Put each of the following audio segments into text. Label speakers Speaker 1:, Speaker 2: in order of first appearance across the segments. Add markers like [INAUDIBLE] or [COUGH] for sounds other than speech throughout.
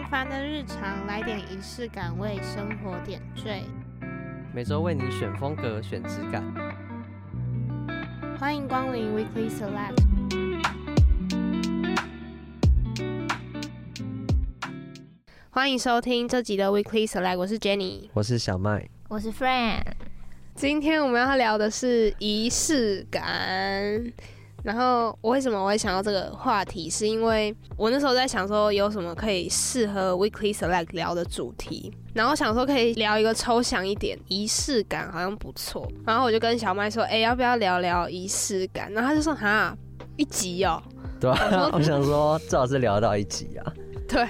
Speaker 1: 平凡的日常，来点仪式感，为生活点缀。
Speaker 2: 每周为你选风格，选质感。
Speaker 1: 欢迎光临 Weekly Select。欢迎收听这集的 Weekly Select，我是 Jenny，
Speaker 2: 我是小麦，
Speaker 3: 我是 Fran。
Speaker 1: 今天我们要聊的是仪式感。然后我为什么我会想到这个话题，是因为我那时候在想说有什么可以适合 Weekly Select 聊的主题，然后想说可以聊一个抽象一点，仪式感好像不错。然后我就跟小麦说，哎，要不要聊聊仪式感？然后他就说，哈，一集哦。
Speaker 2: 对啊，我想说最好是聊到一集啊。
Speaker 1: 对，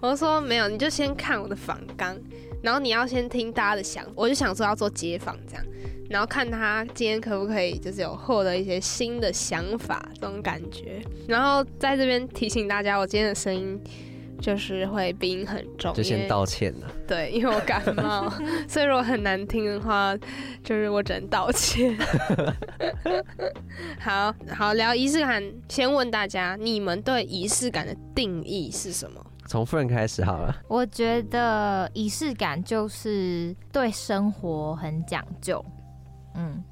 Speaker 1: 我就说没有，你就先看我的访纲，然后你要先听大家的想，我就想说要做街访这样。然后看他今天可不可以，就是有获得一些新的想法这种感觉。然后在这边提醒大家，我今天的声音就是会鼻音很重，
Speaker 2: 就先道歉了。
Speaker 1: 对，因为我感冒，[LAUGHS] 所以如果很难听的话，就是我只能道歉。[LAUGHS] 好好聊仪式感，先问大家，你们对仪式感的定义是什么？
Speaker 2: 从 Fern 开始好了。
Speaker 3: 我觉得仪式感就是对生活很讲究。嗯，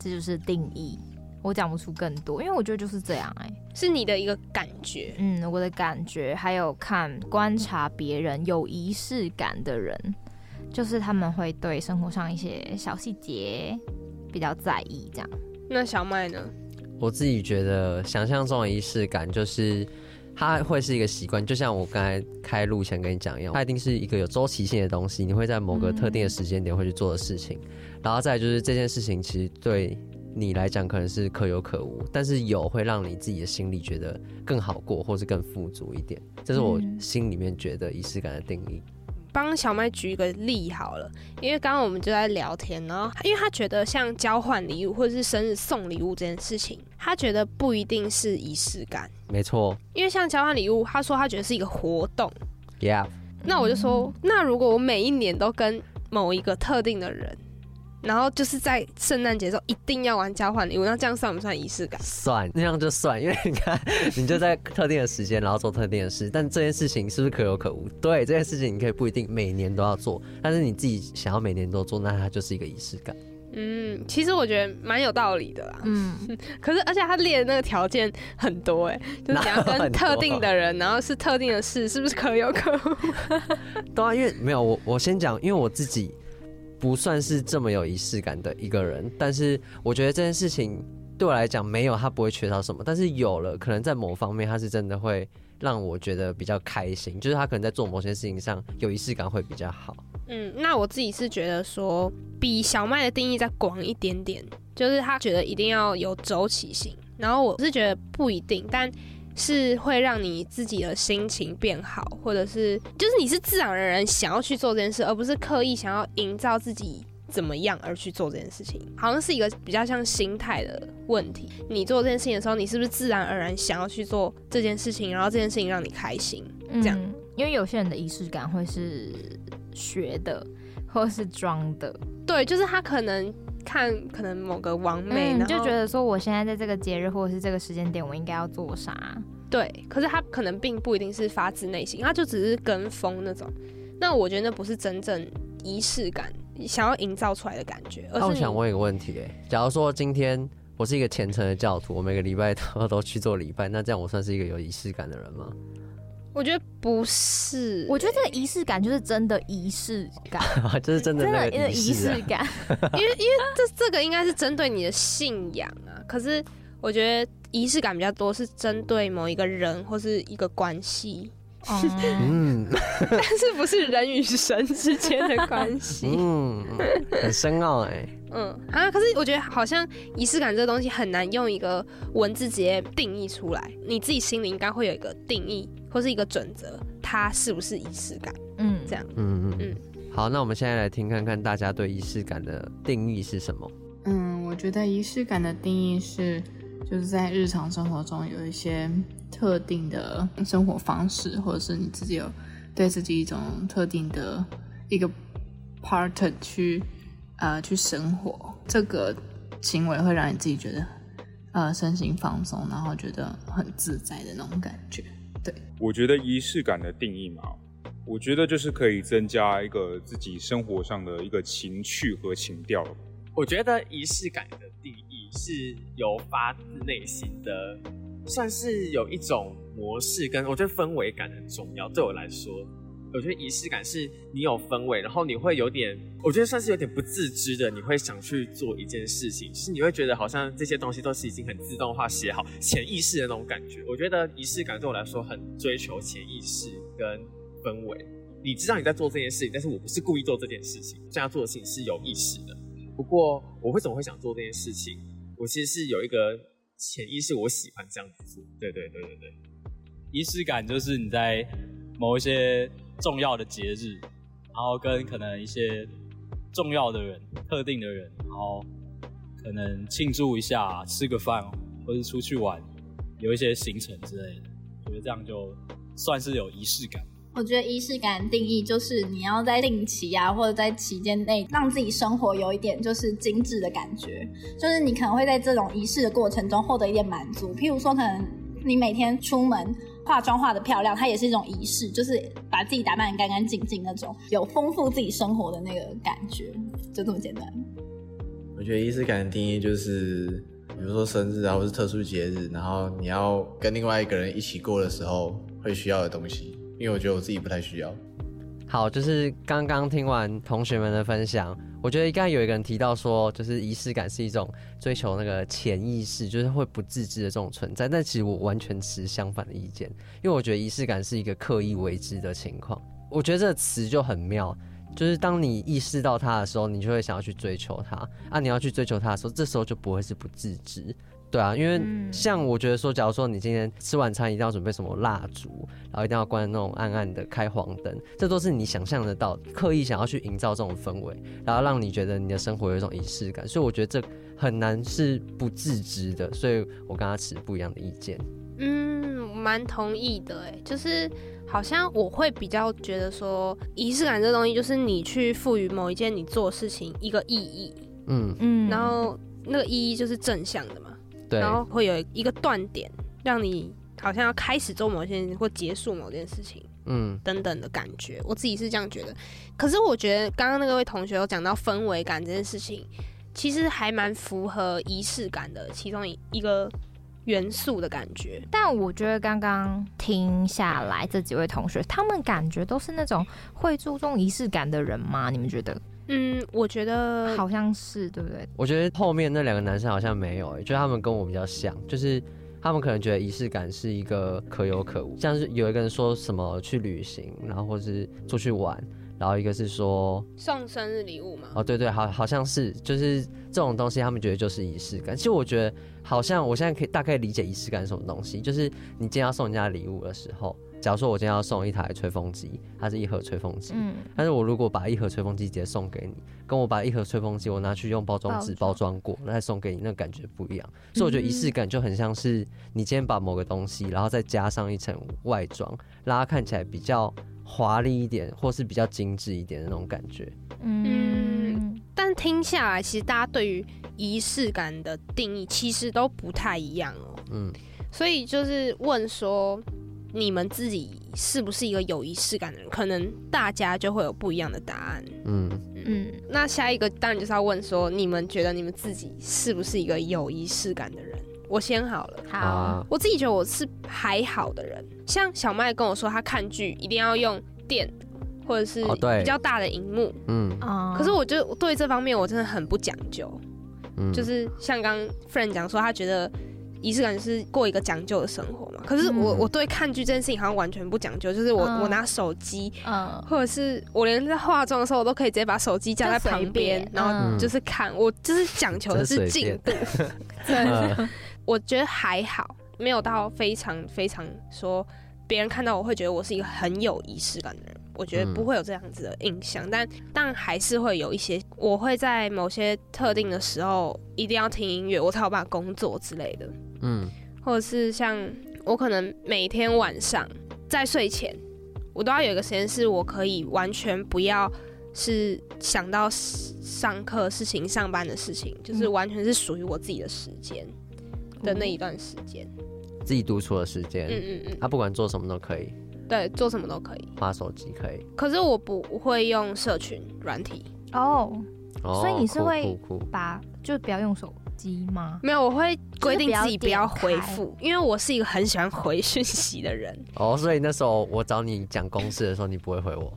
Speaker 3: 这就是定义，我讲不出更多，因为我觉得就是这样哎、欸，
Speaker 1: 是你的一个感觉，
Speaker 3: 嗯，我的感觉，还有看观察别人有仪式感的人，就是他们会对生活上一些小细节比较在意，这样。
Speaker 1: 那小麦呢？
Speaker 2: 我自己觉得想象中的仪式感就是。它会是一个习惯，就像我刚才开录前跟你讲一样，它一定是一个有周期性的东西，你会在某个特定的时间点会去做的事情。嗯、然后再就是这件事情，其实对你来讲可能是可有可无，但是有会让你自己的心里觉得更好过，或是更富足一点。这是我心里面觉得仪式感的定义。
Speaker 1: 帮小麦举一个例好了，因为刚刚我们就在聊天，然后因为他觉得像交换礼物或者是生日送礼物这件事情，他觉得不一定是仪式感。
Speaker 2: 没错，
Speaker 1: 因为像交换礼物，他说他觉得是一个活动。
Speaker 2: Yeah，
Speaker 1: 那我就说，那如果我每一年都跟某一个特定的人。然后就是在圣诞节的时候一定要玩交换礼物，那这样算不算仪式感？
Speaker 2: 算，那样就算，因为你看，你就在特定的时间，然后做特定的事，但这件事情是不是可有可无？对，这件事情你可以不一定每年都要做，但是你自己想要每年都做，那它就是一个仪式感。
Speaker 1: 嗯，其实我觉得蛮有道理的啦。嗯，[LAUGHS] 可是而且他列的那个条件很多哎，就是你要跟特定的人，[LAUGHS] 然后是特定的事，是不是可有可无？
Speaker 2: 对啊，因为没有我，我先讲，因为我自己。不算是这么有仪式感的一个人，但是我觉得这件事情对我来讲没有，他不会缺少什么，但是有了，可能在某方面他是真的会让我觉得比较开心，就是他可能在做某些事情上有仪式感会比较好。
Speaker 1: 嗯，那我自己是觉得说比小麦的定义再广一点点，就是他觉得一定要有周期性，然后我是觉得不一定，但。是会让你自己的心情变好，或者是就是你是自然而然想要去做这件事，而不是刻意想要营造自己怎么样而去做这件事情。好像是一个比较像心态的问题。你做这件事情的时候，你是不是自然而然想要去做这件事情，然后这件事情让你开心？这样，
Speaker 3: 嗯，因为有些人的仪式感会是学的，或是装的。
Speaker 1: 对，就是他可能看可能某个网美，
Speaker 3: 你就觉得说我现在在这个节日或者是这个时间点，我应该要做啥？
Speaker 1: 对，可是他可能并不一定是发自内心，他就只是跟风那种。那我觉得那不是真正仪式感想要营造出来的感觉。那
Speaker 2: 我想问一个问题，哎，假如说今天我是一个虔诚的教徒，我每个礼拜都 [LAUGHS] 都去做礼拜，那这样我算是一个有仪式感的人吗？
Speaker 1: 我觉得不是，
Speaker 3: 我觉得这个仪式感就是真的仪式感，[LAUGHS]
Speaker 2: 就是真的真的仪式
Speaker 3: 感。[LAUGHS]
Speaker 1: 因为因为这这个应该是针对你的信仰啊，可是我觉得。仪式感比较多，是针对某一个人或是一个关系，嗯，但是不是人与神之间的关系，
Speaker 2: 嗯，很深奥哎，
Speaker 1: 嗯啊，可是我觉得好像仪式感这个东西很难用一个文字直接定义出来，你自己心里应该会有一个定义或是一个准则，它是不是仪式感？嗯，这样，嗯
Speaker 2: 嗯。嗯，好，那我们现在来听看看大家对仪式感的定义是什么？
Speaker 4: 嗯，我觉得仪式感的定义是。就是在日常生活中有一些特定的生活方式，或者是你自己有对自己一种特定的一个 part 去呃去生活，这个行为会让你自己觉得呃身心放松，然后觉得很自在的那种感觉。对，
Speaker 5: 我觉得仪式感的定义嘛，我觉得就是可以增加一个自己生活上的一个情趣和情调。
Speaker 6: 我觉得仪式感的定义是由发自内心的，算是有一种模式，跟我觉得氛围感很重要。对我来说。我觉得仪式感是你有氛围，然后你会有点，我觉得算是有点不自知的，你会想去做一件事情，是你会觉得好像这些东西都是已经很自动化写好、潜意识的那种感觉。我觉得仪式感对我来说很追求潜意识跟氛围。你知道你在做这件事情，但是我不是故意做这件事情，这样做的事情是有意识的。不过我为什么会想做这件事情？我其实是有一个潜意识，我喜欢这样子做。对对对对对，
Speaker 7: 仪式感就是你在某一些。重要的节日，然后跟可能一些重要的人、特定的人，然后可能庆祝一下，吃个饭，或者出去玩，有一些行程之类的，我觉得这样就算是有仪式感。
Speaker 8: 我觉得仪式感的定义就是你要在定期啊，或者在期间内，让自己生活有一点就是精致的感觉，就是你可能会在这种仪式的过程中获得一点满足。譬如说，可能你每天出门。化妆化的漂亮，它也是一种仪式，就是把自己打扮得干干净净那种，有丰富自己生活的那个感觉，就这么简单。
Speaker 9: 我觉得仪式感的定义就是，比如说生日啊，或是特殊节日，然后你要跟另外一个人一起过的时候会需要的东西。因为我觉得我自己不太需要。
Speaker 2: 好，就是刚刚听完同学们的分享。我觉得刚才有一个人提到说，就是仪式感是一种追求那个潜意识，就是会不自知的这种存在。但其实我完全持相反的意见，因为我觉得仪式感是一个刻意为之的情况。我觉得这个词就很妙，就是当你意识到它的时候，你就会想要去追求它。啊，你要去追求它的时候，这时候就不会是不自知。对啊，因为像我觉得说，假如说你今天吃晚餐一定要准备什么蜡烛，然后一定要关那种暗暗的开黄灯，这都是你想象得到，刻意想要去营造这种氛围，然后让你觉得你的生活有一种仪式感。所以我觉得这很难是不自知的，所以我跟他持不一样的意见。
Speaker 1: 嗯，蛮同意的，哎，就是好像我会比较觉得说，仪式感这东西就是你去赋予某一件你做事情一个意义，嗯嗯，然后那个意义就是正向的嘛。然后会有一个断点，让你好像要开始做某件事或结束某件事情，嗯，等等的感觉。我自己是这样觉得。可是我觉得刚刚那位同学有讲到氛围感这件事情，其实还蛮符合仪式感的其中一一个元素的感觉。
Speaker 3: 但我觉得刚刚听下来这几位同学，他们感觉都是那种会注重仪式感的人吗？你们觉得？
Speaker 1: 嗯，我觉得
Speaker 3: 好像是，对不对？
Speaker 2: 我觉得后面那两个男生好像没有、欸，就他们跟我比较像，就是他们可能觉得仪式感是一个可有可无，像是有一个人说什么去旅行，然后或是出去玩，然后一个是说
Speaker 1: 送生日礼物嘛。
Speaker 2: 哦，对对，好，好像是，就是这种东西，他们觉得就是仪式感。其实我觉得好像我现在可以大概理解仪式感是什么东西，就是你今天要送人家礼物的时候。假如说我今天要送一台吹风机，它是一盒吹风机，嗯，但是我如果把一盒吹风机直接送给你，跟我把一盒吹风机我拿去用包装纸包装过，那再送给你，那感觉不一样。所以我觉得仪式感就很像是你今天把某个东西，然后再加上一层外装，让它看起来比较华丽一点，或是比较精致一点的那种感觉。
Speaker 1: 嗯，但听下来，其实大家对于仪式感的定义其实都不太一样哦。嗯，所以就是问说。你们自己是不是一个有仪式感的人？可能大家就会有不一样的答案。嗯嗯，那下一个当然就是要问说，你们觉得你们自己是不是一个有仪式感的人？我先好了。好，啊、我自己觉得我是还好的人。像小麦跟我说，他看剧一定要用电或者是比较大的荧幕。嗯、哦、可是我就对这方面我真的很不讲究。嗯，就是像刚 friend 讲说，他觉得。仪式感是过一个讲究的生活嘛？可是我我对看剧这件事情好像完全不讲究，就是我、嗯、我拿手机，嗯，或者是我连在化妆的时候，我都可以直接把手机架在旁边，然后就是看，嗯、我就是讲求的是进度。[LAUGHS] 对，嗯、我觉得还好，没有到非常非常说别人看到我会觉得我是一个很有仪式感的人。我觉得不会有这样子的印象，嗯、但但还是会有一些。我会在某些特定的时候一定要听音乐，我才有办法工作之类的。嗯，或者是像我可能每天晚上在睡前，我都要有一个时间是我可以完全不要是想到上课事情、上班的事情，就是完全是属于我自己的时间的那一段时间，
Speaker 2: 自己独处的时间。嗯嗯嗯，他不管做什么都可以。
Speaker 1: 对，做什么都可以。
Speaker 2: 花手机可以。
Speaker 1: 可是我不会用社群软体
Speaker 3: 哦，
Speaker 2: 哦
Speaker 3: 所以你是会
Speaker 2: 酷酷酷
Speaker 3: 把就不要用手机吗？
Speaker 1: 没有，我会规定自己不要回复，因为我是一个很喜欢回讯息的人。
Speaker 2: 哦，所以那时候我找你讲公事的时候，你不会回我。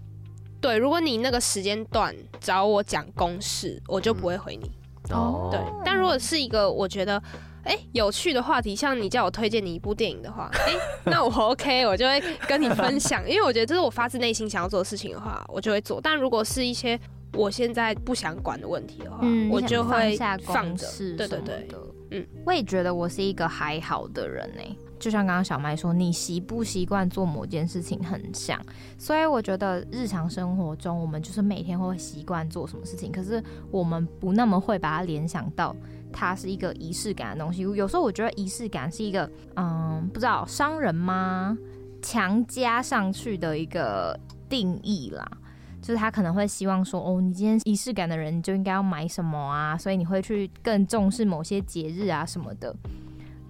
Speaker 1: 对，如果你那个时间段找我讲公事，我就不会回你。
Speaker 2: 哦，
Speaker 1: 对，但如果是一个我觉得哎、欸有趣的话题，像你叫我推荐你一部电影的话，[LAUGHS] 哎、那我 OK，我就会跟你分享，因为我觉得这是我发自内心想要做的事情的话，我就会做。但如果是一些我现在不想管的问题的话，
Speaker 3: 嗯，
Speaker 1: 我就会
Speaker 3: 放
Speaker 1: 着。对对对，嗯，
Speaker 3: 我也觉得我是一个还好的人呢、就像刚刚小麦说，你习不习惯做某件事情很像，所以我觉得日常生活中我们就是每天会习惯做什么事情，可是我们不那么会把它联想到它是一个仪式感的东西。有时候我觉得仪式感是一个，嗯，不知道商人吗？强加上去的一个定义啦。就是他可能会希望说，哦，你今天仪式感的人，你就应该要买什么啊？所以你会去更重视某些节日啊什么的。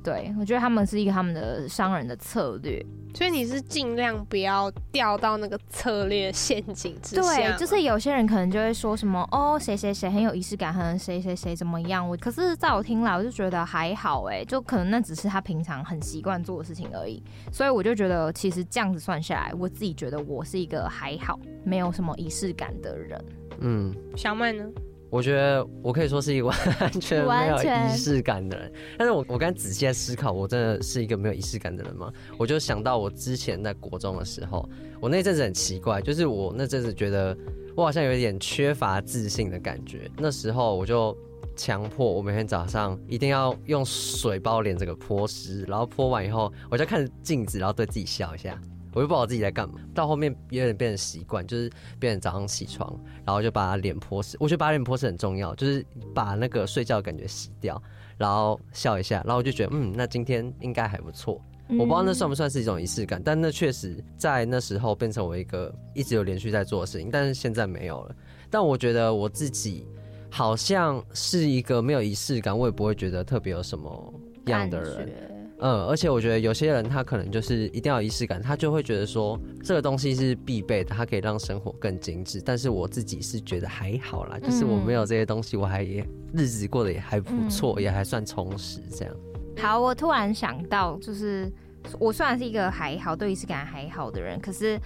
Speaker 3: 对，我觉得他们是一个他们的商人的策略。
Speaker 1: 所以你是尽量不要掉到那个策略陷阱之下。
Speaker 3: 对，就是有些人可能就会说什么，哦，谁谁谁很有仪式感，和谁谁谁怎么样。我可是在我听来，我就觉得还好，哎，就可能那只是他平常很习惯做的事情而已。所以我就觉得，其实这样子算下来，我自己觉得我是一个还好，没有什么仪式感的人。
Speaker 2: 嗯，
Speaker 1: 小麦呢？
Speaker 2: 我觉得我可以说是一个完全没有仪式感的人，但是我我刚仔细在思考，我真的是一个没有仪式感的人吗？我就想到我之前在国中的时候，我那阵子很奇怪，就是我那阵子觉得我好像有一点缺乏自信的感觉，那时候我就强迫我每天早上一定要用水把我脸这个泼湿，然后泼完以后，我就看着镜子，然后对自己笑一下。我就不知道自己在干嘛，到后面有点变成习惯，就是变成早上起床，然后就把脸泼湿。我觉得把脸泼湿很重要，就是把那个睡觉的感觉洗掉，然后笑一下，然后我就觉得，嗯，那今天应该还不错。我不知道那算不算是一种仪式感，但那确实在那时候变成我一个一直有连续在做的事情，但是现在没有了。但我觉得我自己好像是一个没有仪式感，我也不会觉得特别有什么样的人。嗯，而且我觉得有些人他可能就是一定要仪式感，他就会觉得说这个东西是必备的，它可以让生活更精致。但是我自己是觉得还好啦，就是我没有这些东西，我还也日子过得也还不错，也还算充实这样。
Speaker 3: 好，我突然想到，就是我虽然是一个还好对仪式感还好的人，可是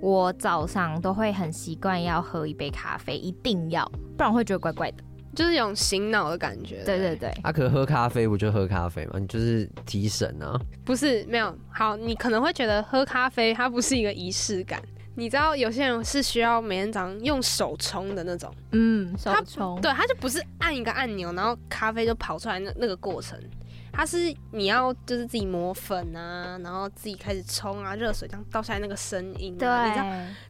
Speaker 3: 我早上都会很习惯要喝一杯咖啡，一定要，不然会觉得怪怪的。
Speaker 1: 就是有种醒脑的感觉。
Speaker 3: 对对对，
Speaker 2: 啊，可喝咖啡不就喝咖啡嘛？你就是提神啊。
Speaker 1: 不是，没有。好，你可能会觉得喝咖啡它不是一个仪式感。你知道有些人是需要每天早上用手冲的那种。
Speaker 3: 嗯，手冲。
Speaker 1: 对，他就不是按一个按钮，然后咖啡就跑出来那那个过程。它是你要就是自己磨粉啊，然后自己开始冲啊，热水这样倒下来那个声音、啊，
Speaker 3: 对，
Speaker 1: 你知道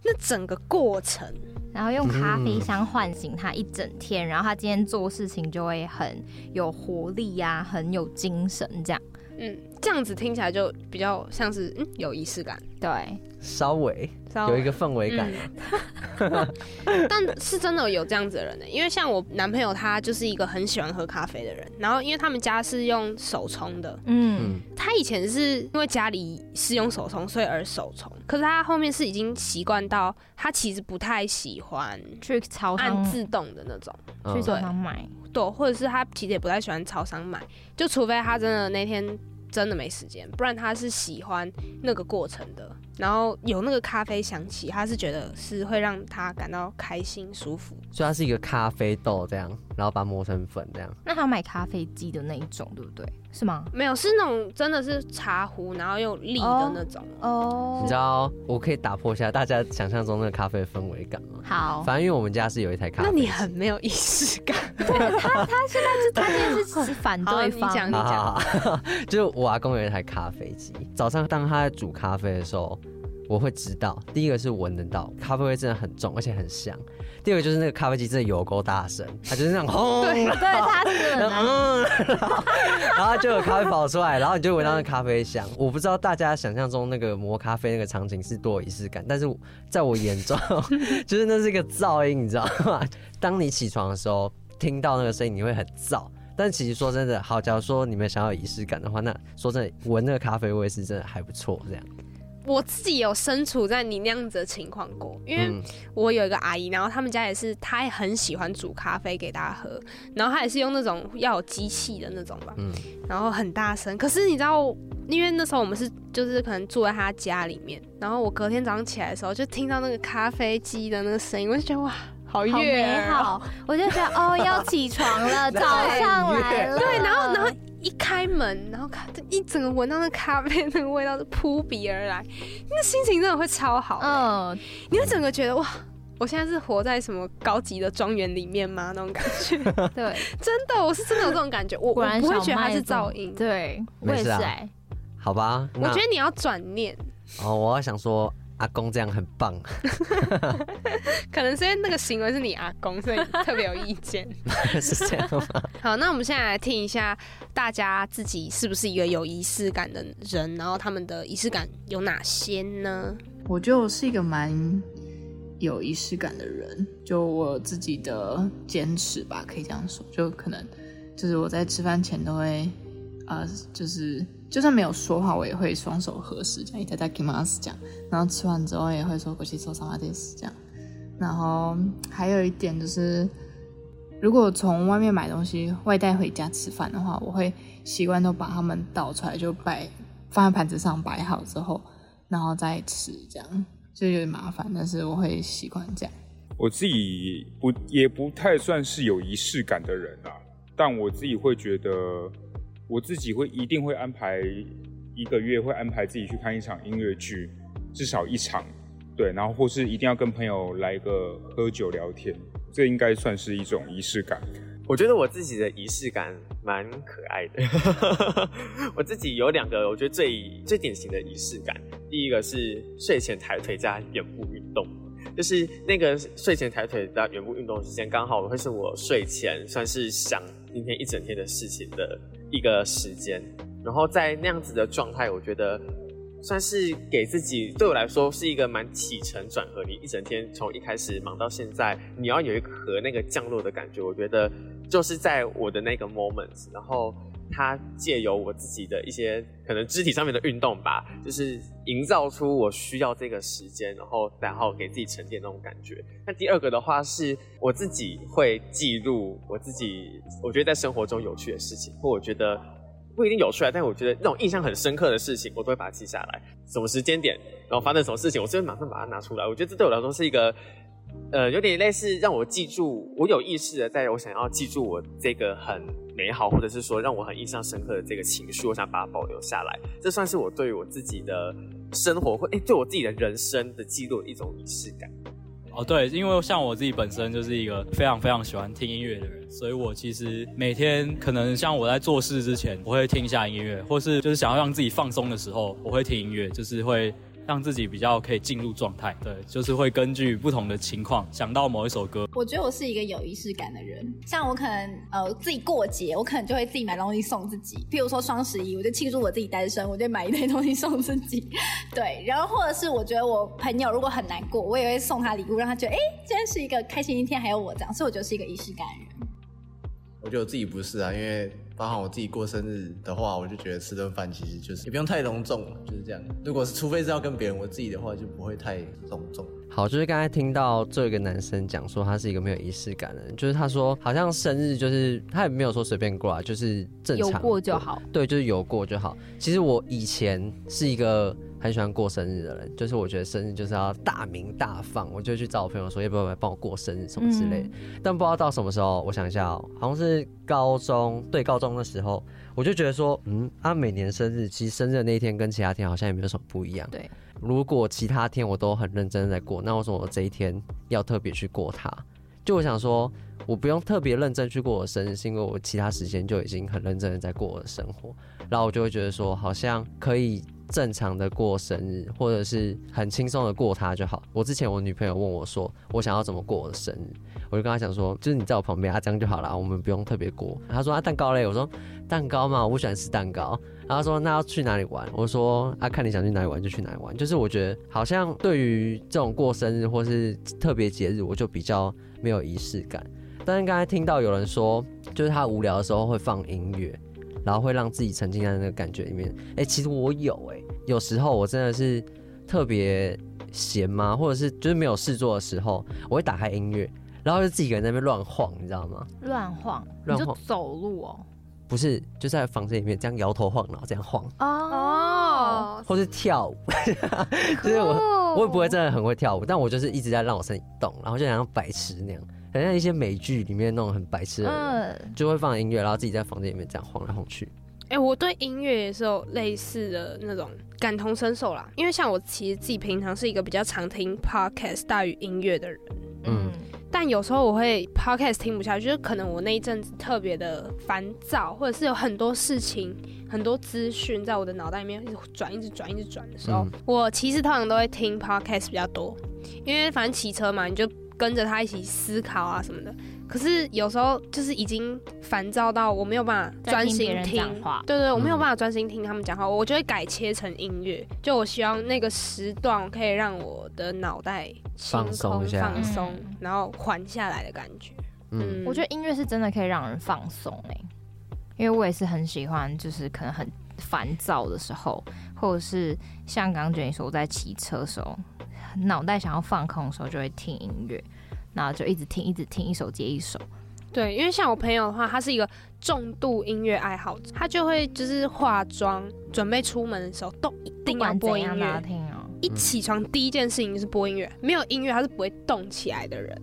Speaker 1: 那整个过程，
Speaker 3: 然后用咖啡香唤醒他一整天，然后他今天做事情就会很有活力呀、啊，很有精神这样。
Speaker 1: 嗯，这样子听起来就比较像是嗯有仪式感，
Speaker 3: 对，
Speaker 2: 稍微，稍微。有一个氛围感、
Speaker 1: 嗯。[LAUGHS] 但是真的有这样子的人呢、欸，因为像我男朋友他就是一个很喜欢喝咖啡的人，然后因为他们家是用手冲的，嗯，他以前是因为家里是用手冲，所以而手冲，可是他后面是已经习惯到他其实不太喜欢
Speaker 3: 去超商
Speaker 1: 按自动的那种，
Speaker 3: 去超商买。
Speaker 1: 对，或者是他其实也不太喜欢超商买，就除非他真的那天真的没时间，不然他是喜欢那个过程的。然后有那个咖啡香气，他是觉得是会让他感到开心舒服。
Speaker 2: 所以它是一个咖啡豆这样，然后把它磨成粉这样。
Speaker 3: 那他买咖啡机的那一种，对不对？是吗？
Speaker 1: 没有，是那种真的是茶壶，然后又立的那种。
Speaker 3: 哦、oh, oh.，
Speaker 2: 你知道我可以打破一下大家想象中那个咖啡的氛围感吗？
Speaker 3: 好，
Speaker 2: 反正因为我们家是有一台咖啡。
Speaker 1: 那你很没有仪式感。[LAUGHS]
Speaker 3: 对他，他现在是他现在是反对方。
Speaker 1: 你讲，你讲。[LAUGHS]
Speaker 2: 就是我阿公有一台咖啡机，早上当他在煮咖啡的时候。我会知道，第一个是闻得到咖啡味真的很重，而且很香。第二个就是那个咖啡机真的有够大声，它就是那种 [LAUGHS] 轰，
Speaker 3: 对对，它是，[LAUGHS]
Speaker 2: 嗯，[LAUGHS] 然后就有咖啡跑出来，然后你就闻到那咖啡香。我不知道大家想象中那个磨咖啡那个场景是多有仪式感，但是在我眼中，就是那是一个噪音，你知道吗？当你起床的时候听到那个声音，你会很燥。但其实说真的，好，假如说你们想要仪式感的话，那说真的，闻那个咖啡味是真的还不错，这样。
Speaker 1: 我自己有身处在你那样子的情况过，因为我有一个阿姨，然后他们家也是，她也很喜欢煮咖啡给大家喝，然后她也是用那种要有机器的那种吧，嗯，然后很大声。可是你知道，因为那时候我们是就是可能住在她家里面，然后我隔天早上起来的时候就听到那个咖啡机的那个声音，我就觉得哇。好悦
Speaker 3: 美好，我就觉得哦，要起床了，[LAUGHS] 早上来了。
Speaker 1: 对，然后然后一开门，然后看一整个闻到那咖啡那个味道就扑鼻而来，那心情真的会超好。嗯，你会整个觉得哇，我现在是活在什么高级的庄园里面吗？那种感觉。[LAUGHS] 对，真的，我是真的有这种感觉。我我不会觉得它是噪音。
Speaker 3: 对，我也是哎。
Speaker 2: 好吧，
Speaker 1: 我觉得你要转念。
Speaker 2: 哦，我要想说。阿公这样很棒，[LAUGHS]
Speaker 1: 可能是因为那个行为是你阿公，所以特别有意见，[LAUGHS]
Speaker 2: 是这样吗？[LAUGHS]
Speaker 1: 好，那我们现在来听一下，大家自己是不是一个有仪式感的人？然后他们的仪式感有哪些呢？
Speaker 4: 我觉得我是一个蛮有仪式感的人，就我自己的坚持吧，可以这样说，就可能就是我在吃饭前都会，呃，就是。就算没有说话，我也会双手合十，这样いただきます这样。然后吃完之后也会说ごちそうさまです这样。然后还有一点就是，如果从外面买东西外带回家吃饭的话，我会习惯都把它们倒出来，就摆放在盘子上摆好之后，然后再吃，这样就有点麻烦。但是我会习惯这样。
Speaker 5: 我自己不也不太算是有仪式感的人啊，但我自己会觉得。 我自己会一定会安排一个月，会安排自己去看一场音乐剧，至少一场，对，然后或是一定要跟朋友来个喝酒聊天，这应该算是一种仪式感。
Speaker 6: 我觉得我自己的仪式感蛮可爱的，[LAUGHS] 我自己有两个我觉得最最典型的仪式感，第一个是睡前抬腿加眼部运动，就是那个睡前抬腿加眼部运动时间刚好会是我睡前算是想今天一整天的事情的。一个时间，然后在那样子的状态，我觉得算是给自己，对我来说是一个蛮起承转合。你一整天从一开始忙到现在，你要有一个和那个降落的感觉，我觉得就是在我的那个 moment，然后它借由我自己的一些可能肢体上面的运动吧，就是营造出我需要这个时间，然后然后给自己沉淀那种感觉。那第二个的话是我自己会记录我自己，我觉得在生活中有趣的事情，或我觉得不一定有趣啊，但我觉得那种印象很深刻的事情，我都会把它记下来。什么时间点，然后发生什么事情，我就会马上把它拿出来。我觉得这对我来说是一个。呃，有点类似让我记住，我有意识的在我想要记住我这个很美好，或者是说让我很印象深刻的这个情绪，我想把它保留下来。这算是我对于我自己的生活，或诶，对我自己的人生的记录的一种仪式感。
Speaker 7: 哦，对，因为像我自己本身就是一个非常非常喜欢听音乐的人，所以我其实每天可能像我在做事之前，我会听一下音乐，或是就是想要让自己放松的时候，我会听音乐，就是会。让自己比较可以进入状态，对，就是会根据不同的情况想到某一首歌。
Speaker 8: 我觉得我是一个有仪式感的人，像我可能呃自己过节，我可能就会自己买东西送自己。譬如说双十一，我就庆祝我自己单身，我就买一堆东西送自己。[LAUGHS] 对，然后或者是我觉得我朋友如果很难过，我也会送他礼物，让他觉得哎，今天是一个开心一天，还有我这样，所以我觉得是一个仪式感的人。
Speaker 9: 我觉得我自己不是啊，因为包含我自己过生日的话，我就觉得吃顿饭其实就是也不用太隆重，就是这样。如果是除非是要跟别人，我自己的话就不会太隆重。
Speaker 2: 好，就是刚才听到这个男生讲说他是一个没有仪式感的人，就是他说好像生日就是他也没有说随便过啊，就是正常
Speaker 3: 有过就好。
Speaker 2: 对，就是有过就好。其实我以前是一个。很喜欢过生日的人，就是我觉得生日就是要大明大放，我就去找我朋友说要不要来帮我过生日什么之类的。嗯、但不知道到什么时候，我想一下、哦，好像是高中，对，高中的时候，我就觉得说，嗯，他、啊、每年生日，其实生日的那一天跟其他天好像也没有什么不一样。
Speaker 3: 对，
Speaker 2: 如果其他天我都很认真的在过，那为什么我这一天要特别去过它？就我想说，我不用特别认真去过我的生日，是因为我其他时间就已经很认真的在过我的生活，然后我就会觉得说，好像可以。正常的过生日，或者是很轻松的过它就好。我之前我女朋友问我说，我想要怎么过我的生日，我就跟她讲说，就是你在我旁边啊，这样就好了，我们不用特别过。她说啊，蛋糕嘞？我说蛋糕嘛，我不喜欢吃蛋糕。然后说那要去哪里玩？我说啊，看你想去哪里玩就去哪里玩。就是我觉得好像对于这种过生日或是特别节日，我就比较没有仪式感。但是刚才听到有人说，就是他无聊的时候会放音乐。然后会让自己沉浸在那个感觉里面。哎，其实我有哎，有时候我真的是特别闲吗？或者是就是没有事做的时候，我会打开音乐，然后就自己一个人在那边乱晃，你知道吗？
Speaker 3: 乱晃，
Speaker 2: 乱晃
Speaker 3: 走路哦。
Speaker 2: 不是，就在房间里面这样摇头晃脑这样晃，
Speaker 3: 哦，
Speaker 2: 或是跳舞，[LAUGHS] 就是我我也不会真的很会跳舞，但我就是一直在让我身体动，然后就像白痴那样，很像一些美剧里面那种很白痴的人，
Speaker 3: 嗯，
Speaker 2: 就会放音乐，然后自己在房间里面这样晃来晃去。
Speaker 1: 哎、欸，我对音乐也是有类似的那种感同身受啦，因为像我其实自己平常是一个比较常听 podcast 大于音乐的人，
Speaker 2: 嗯。
Speaker 1: 但有时候我会 podcast 听不下去，就是可能我那一阵子特别的烦躁，或者是有很多事情、很多资讯在我的脑袋里面一直转、一直转、一直转的时候，嗯、我其实通常都会听 podcast 比较多，因为反正骑车嘛，你就跟着他一起思考啊什么的。可是有时候就是已经烦躁到我没有办法专心听，听对，对对，我没有办法专心听他们讲话，我就会改切成音乐。就我希望那个时段可以让我的脑袋
Speaker 2: 放松一下，
Speaker 1: 放松，然后缓下来的感觉。
Speaker 3: 嗯，我觉得音乐是真的可以让人放松哎，因为我也是很喜欢，就是可能很烦躁的时候，或者是像刚刚 Jenny 说我在骑车的时候，脑袋想要放空的时候，就会听音乐。然后就一直听，一直听，一首接一首。
Speaker 1: 对，因为像我朋友的话，他是一个重度音乐爱好者，他就会就是化妆准备出门的时候，都一定要播音乐
Speaker 3: 听哦。
Speaker 1: 一起床第一件事情就是播音乐，没有音乐他是不会动起来的人。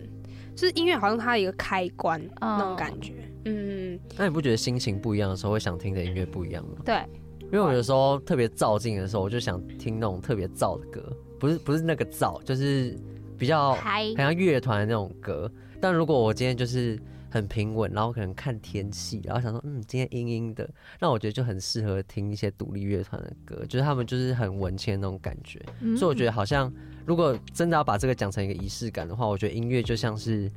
Speaker 1: 就是音乐好像他的一个开关、哦、那种感觉。嗯，
Speaker 2: 那你不觉得心情不一样的时候，会想听的音乐不一样吗？
Speaker 3: 对，
Speaker 2: 因为我有时候特别躁进的时候，我就想听那种特别燥的歌，不是不是那个燥，就是。比较很像乐团的那种歌，但如果我今天就是很平稳，然后可能看天气，然后想说，嗯，今天阴阴的，那我觉得就很适合听一些独立乐团的歌，就是他们就是很文青的那种感觉。嗯、所以我觉得好像，如果真的要把这个讲成一个仪式感的话，我觉得音乐就像是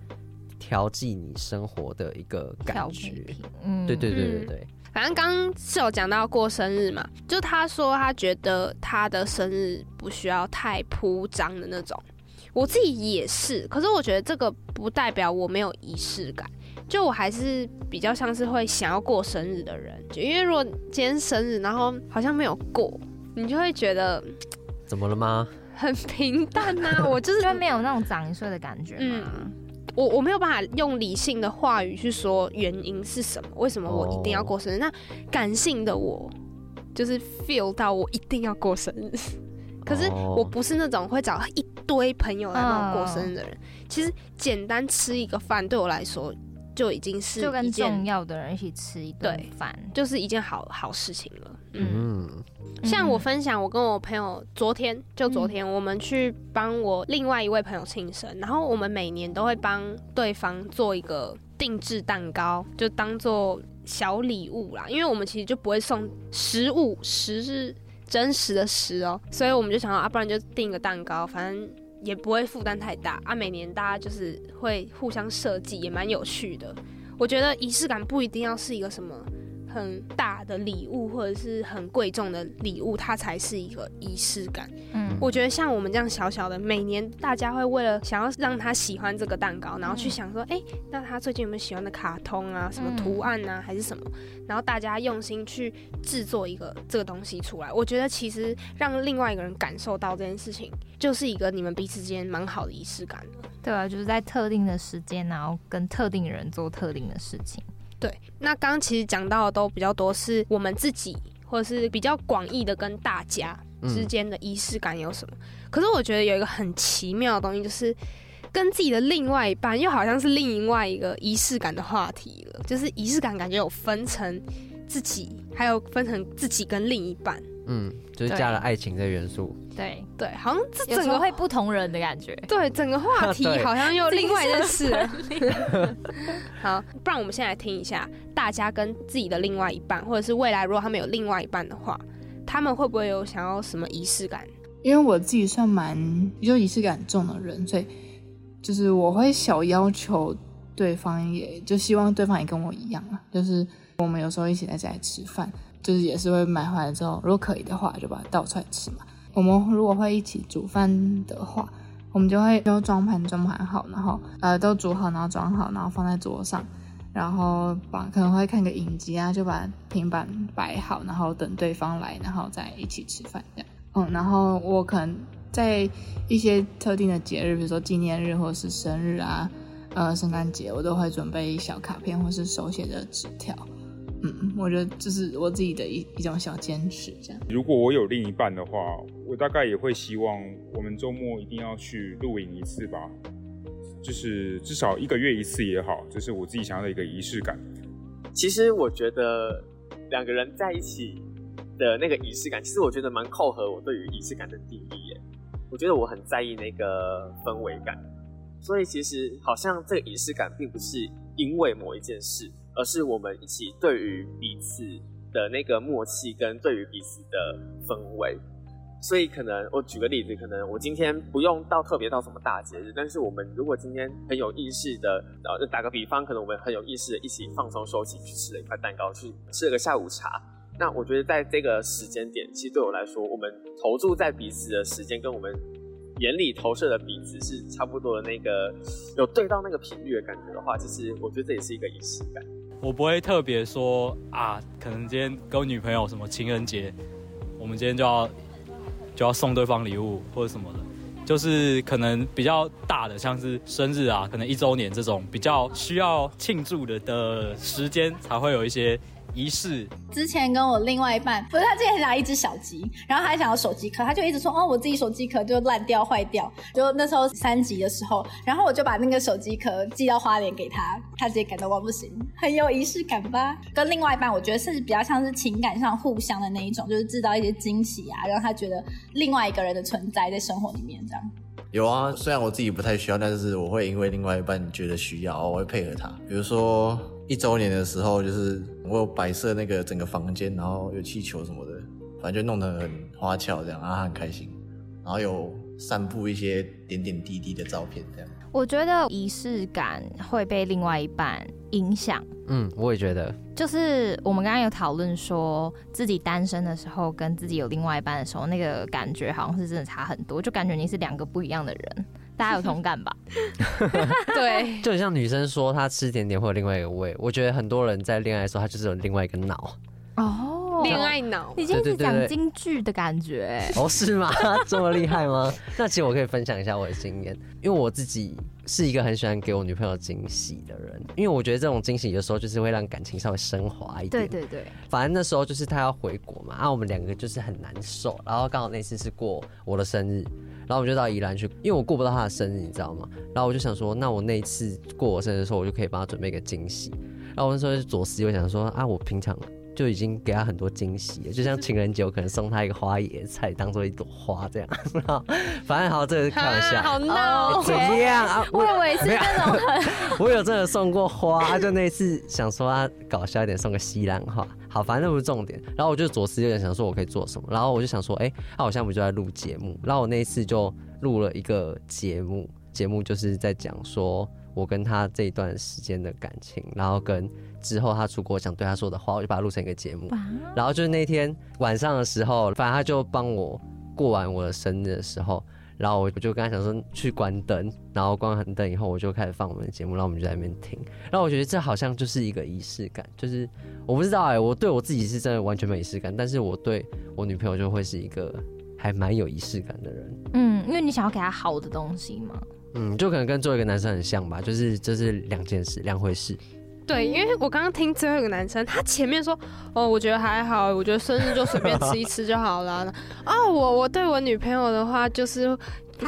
Speaker 2: 调剂你生活的一个感觉。嗯，对对对对对。
Speaker 1: 嗯、反正刚刚是有讲到过生日嘛，就他说他觉得他的生日不需要太铺张的那种。我自己也是，可是我觉得这个不代表我没有仪式感，就我还是比较像是会想要过生日的人，就因为如果今天生日，然后好像没有过，你就会觉得
Speaker 2: 怎么了吗？
Speaker 1: 很平淡呐、啊，我就是 [LAUGHS]
Speaker 3: 没有那种长一岁的感觉。嗯，
Speaker 1: 我我没有办法用理性的话语去说原因是什么，为什么我一定要过生日？Oh. 那感性的我就是 feel 到我一定要过生日。可是我不是那种会找一堆朋友来帮我过生日的人。Oh. 其实简单吃一个饭对我来说就已经是一件
Speaker 3: 就跟重要的人一起吃一顿饭，
Speaker 1: 就是一件好好事情了。嗯，像我分享，我跟我朋友昨天就昨天，我们去帮我另外一位朋友庆生，然后我们每年都会帮对方做一个定制蛋糕，就当做小礼物啦。因为我们其实就不会送食物，食是。真实的实哦，所以我们就想要啊，不然就订个蛋糕，反正也不会负担太大啊。每年大家就是会互相设计，也蛮有趣的。我觉得仪式感不一定要是一个什么。很大的礼物或者是很贵重的礼物，它才是一个仪式感。嗯，我觉得像我们这样小小的，每年大家会为了想要让他喜欢这个蛋糕，然后去想说，哎、嗯欸，那他最近有没有喜欢的卡通啊，什么图案啊，还是什么？然后大家用心去制作一个这个东西出来。我觉得其实让另外一个人感受到这件事情，就是一个你们彼此之间蛮好的仪式感。
Speaker 3: 对啊，就是在特定的时间，然后跟特定人做特定的事情。
Speaker 1: 对，那刚刚其实讲到的都比较多是我们自己，或者是比较广义的跟大家之间的仪式感有什么？嗯。可是我觉得有一个很奇妙的东西，就是跟自己的另外一半，又好像是另外一个仪式感的话题了。就是仪式感感觉有分成自己，还有分成自己跟另一半。嗯，
Speaker 2: 就是加了爱情的元素。
Speaker 3: 对
Speaker 1: 对，好像这整个
Speaker 3: 会不同人的感觉。[LAUGHS]
Speaker 1: 对，整个话题好像又另外一件事。[LAUGHS] [LAUGHS] 好，不然我们先来听一下，大家跟自己的另外一半，或者是未来如果他们有另外一半的话，他们会不会有想要什么仪式感？
Speaker 4: 因为我自己算蛮就仪式感重的人，所以就是我会小要求对方，也就希望对方也跟我一样啊，就是我们有时候一起在家里吃饭。就是也是会买回来之后，如果可以的话，就把它倒出来吃嘛。我们如果会一起煮饭的话，我们就会都装盘装盘好，然后呃都煮好，然后装好，然后放在桌上，然后把可能会看个影集啊，就把平板摆好，然后等对方来，然后再一起吃饭这样。嗯，然后我可能在一些特定的节日，比如说纪念日或是生日啊，呃，圣诞节，我都会准备小卡片或是手写的纸条。嗯，我觉得这是我自己的一一种小坚持，这样。
Speaker 5: 如果我有另一半的话，我大概也会希望我们周末一定要去露营一次吧，就是至少一个月一次也好，这是我自己想要的一个仪式感。
Speaker 6: 其实我觉得两个人在一起的那个仪式感，其实我觉得蛮扣合我对于仪式感的定义耶。我觉得我很在意那个氛围感，所以其实好像这个仪式感并不是因为某一件事。而是我们一起对于彼此的那个默契，跟对于彼此的氛围，所以可能我举个例子，可能我今天不用到特别到什么大节日，但是我们如果今天很有意识的，呃，打个比方，可能我们很有意识的一起放松收起去吃了一块蛋糕，去吃了个下午茶，那我觉得在这个时间点，其实对我来说，我们投注在彼此的时间跟我们。眼里投射的彼此是差不多的那个，有对到那个频率的感觉的话，其实我觉得这也是一个仪式感。
Speaker 7: 我不会特别说啊，可能今天跟我女朋友什么情人节，我们今天就要就要送对方礼物或者什么的，就是可能比较大的，像是生日啊，可能一周年这种比较需要庆祝的的时间，才会有一些。仪式
Speaker 8: 之前跟我另外一半，不是他之前很想要一只小鸡，然后他还想要手机壳，他就一直说哦，我自己手机壳就烂掉坏掉，就那时候三级的时候，然后我就把那个手机壳寄到花莲给他，他直接感动到不行，很有仪式感吧？跟另外一半，我觉得是比较像是情感上互相的那一种，就是制造一些惊喜啊，让他觉得另外一个人的存在在生活里面这样。
Speaker 9: 有啊，虽然我自己不太需要，但是我会因为另外一半觉得需要，我会配合他，比如说。一周年的时候，就是我有摆设那个整个房间，然后有气球什么的，反正就弄得很花俏这样，然后很开心，然后有散布一些点点滴滴的照片这样。
Speaker 3: 我觉得仪式感会被另外一半影响。
Speaker 2: 嗯，我也觉得。
Speaker 3: 就是我们刚刚有讨论说，自己单身的时候跟自己有另外一半的时候，那个感觉好像是真的差很多，就感觉你是两个不一样的人。大家有同感吧？[LAUGHS]
Speaker 1: 对，
Speaker 2: 就很像女生说她吃甜点会有另外一个味，我觉得很多人在恋爱的时候，他就是有另外一个脑。
Speaker 3: 哦，
Speaker 1: 恋爱脑，
Speaker 3: 你今天是讲京剧的感觉？
Speaker 2: 哦，是吗？[LAUGHS] 这么厉害吗？那其实我可以分享一下我的经验，因为我自己是一个很喜欢给我女朋友惊喜的人，因为我觉得这种惊喜有时候就是会让感情稍微升华一点。
Speaker 3: 对对对，
Speaker 2: 反正那时候就是她要回国嘛，啊，我们两个就是很难受，然后刚好那次是过我的生日。然后我就到宜兰去，因为我过不到他的生日，你知道吗？然后我就想说，那我那一次过我生日的时候，我就可以帮他准备一个惊喜。然后我那时候就左思右想说，啊，我平常就已经给他很多惊喜了，就像情人节，我可能送他一个花椰菜当做一朵花这样。然 [LAUGHS] 后反正好，这个是开玩笑，[LAUGHS]
Speaker 1: 好闹，
Speaker 2: 怎样啊？[LAUGHS]
Speaker 3: 我以为是那种很，
Speaker 2: 我有真的送过花，就那次想说他搞笑一点，送个西兰花。好，反正那不是重点。然后我就左思右想，想说我可以做什么。然后我就想说，哎、欸，那我现在不就在录节目？然后我那一次就录了一个节目，节目就是在讲说我跟他这一段时间的感情，然后跟之后他出国想对他说的话，我就把它录成一个节目。然后就是那天晚上的时候，反正他就帮我过完我的生日的时候。然后我就跟他讲说去关灯，然后关完灯以后，我就开始放我们的节目，然后我们就在那边听。然后我觉得这好像就是一个仪式感，就是我不知道哎、欸，我对我自己是真的完全没仪式感，但是我对我女朋友就会是一个还蛮有仪式感的人。
Speaker 3: 嗯，因为你想要给她好的东西嘛。
Speaker 2: 嗯，就可能跟做一个男生很像吧，就是这、就是两件事，两回事。
Speaker 1: 对，因为我刚刚听最后一个男生，他前面说，哦，我觉得还好，我觉得生日就随便吃一吃就好了。[LAUGHS] 哦，我我对我女朋友的话，就是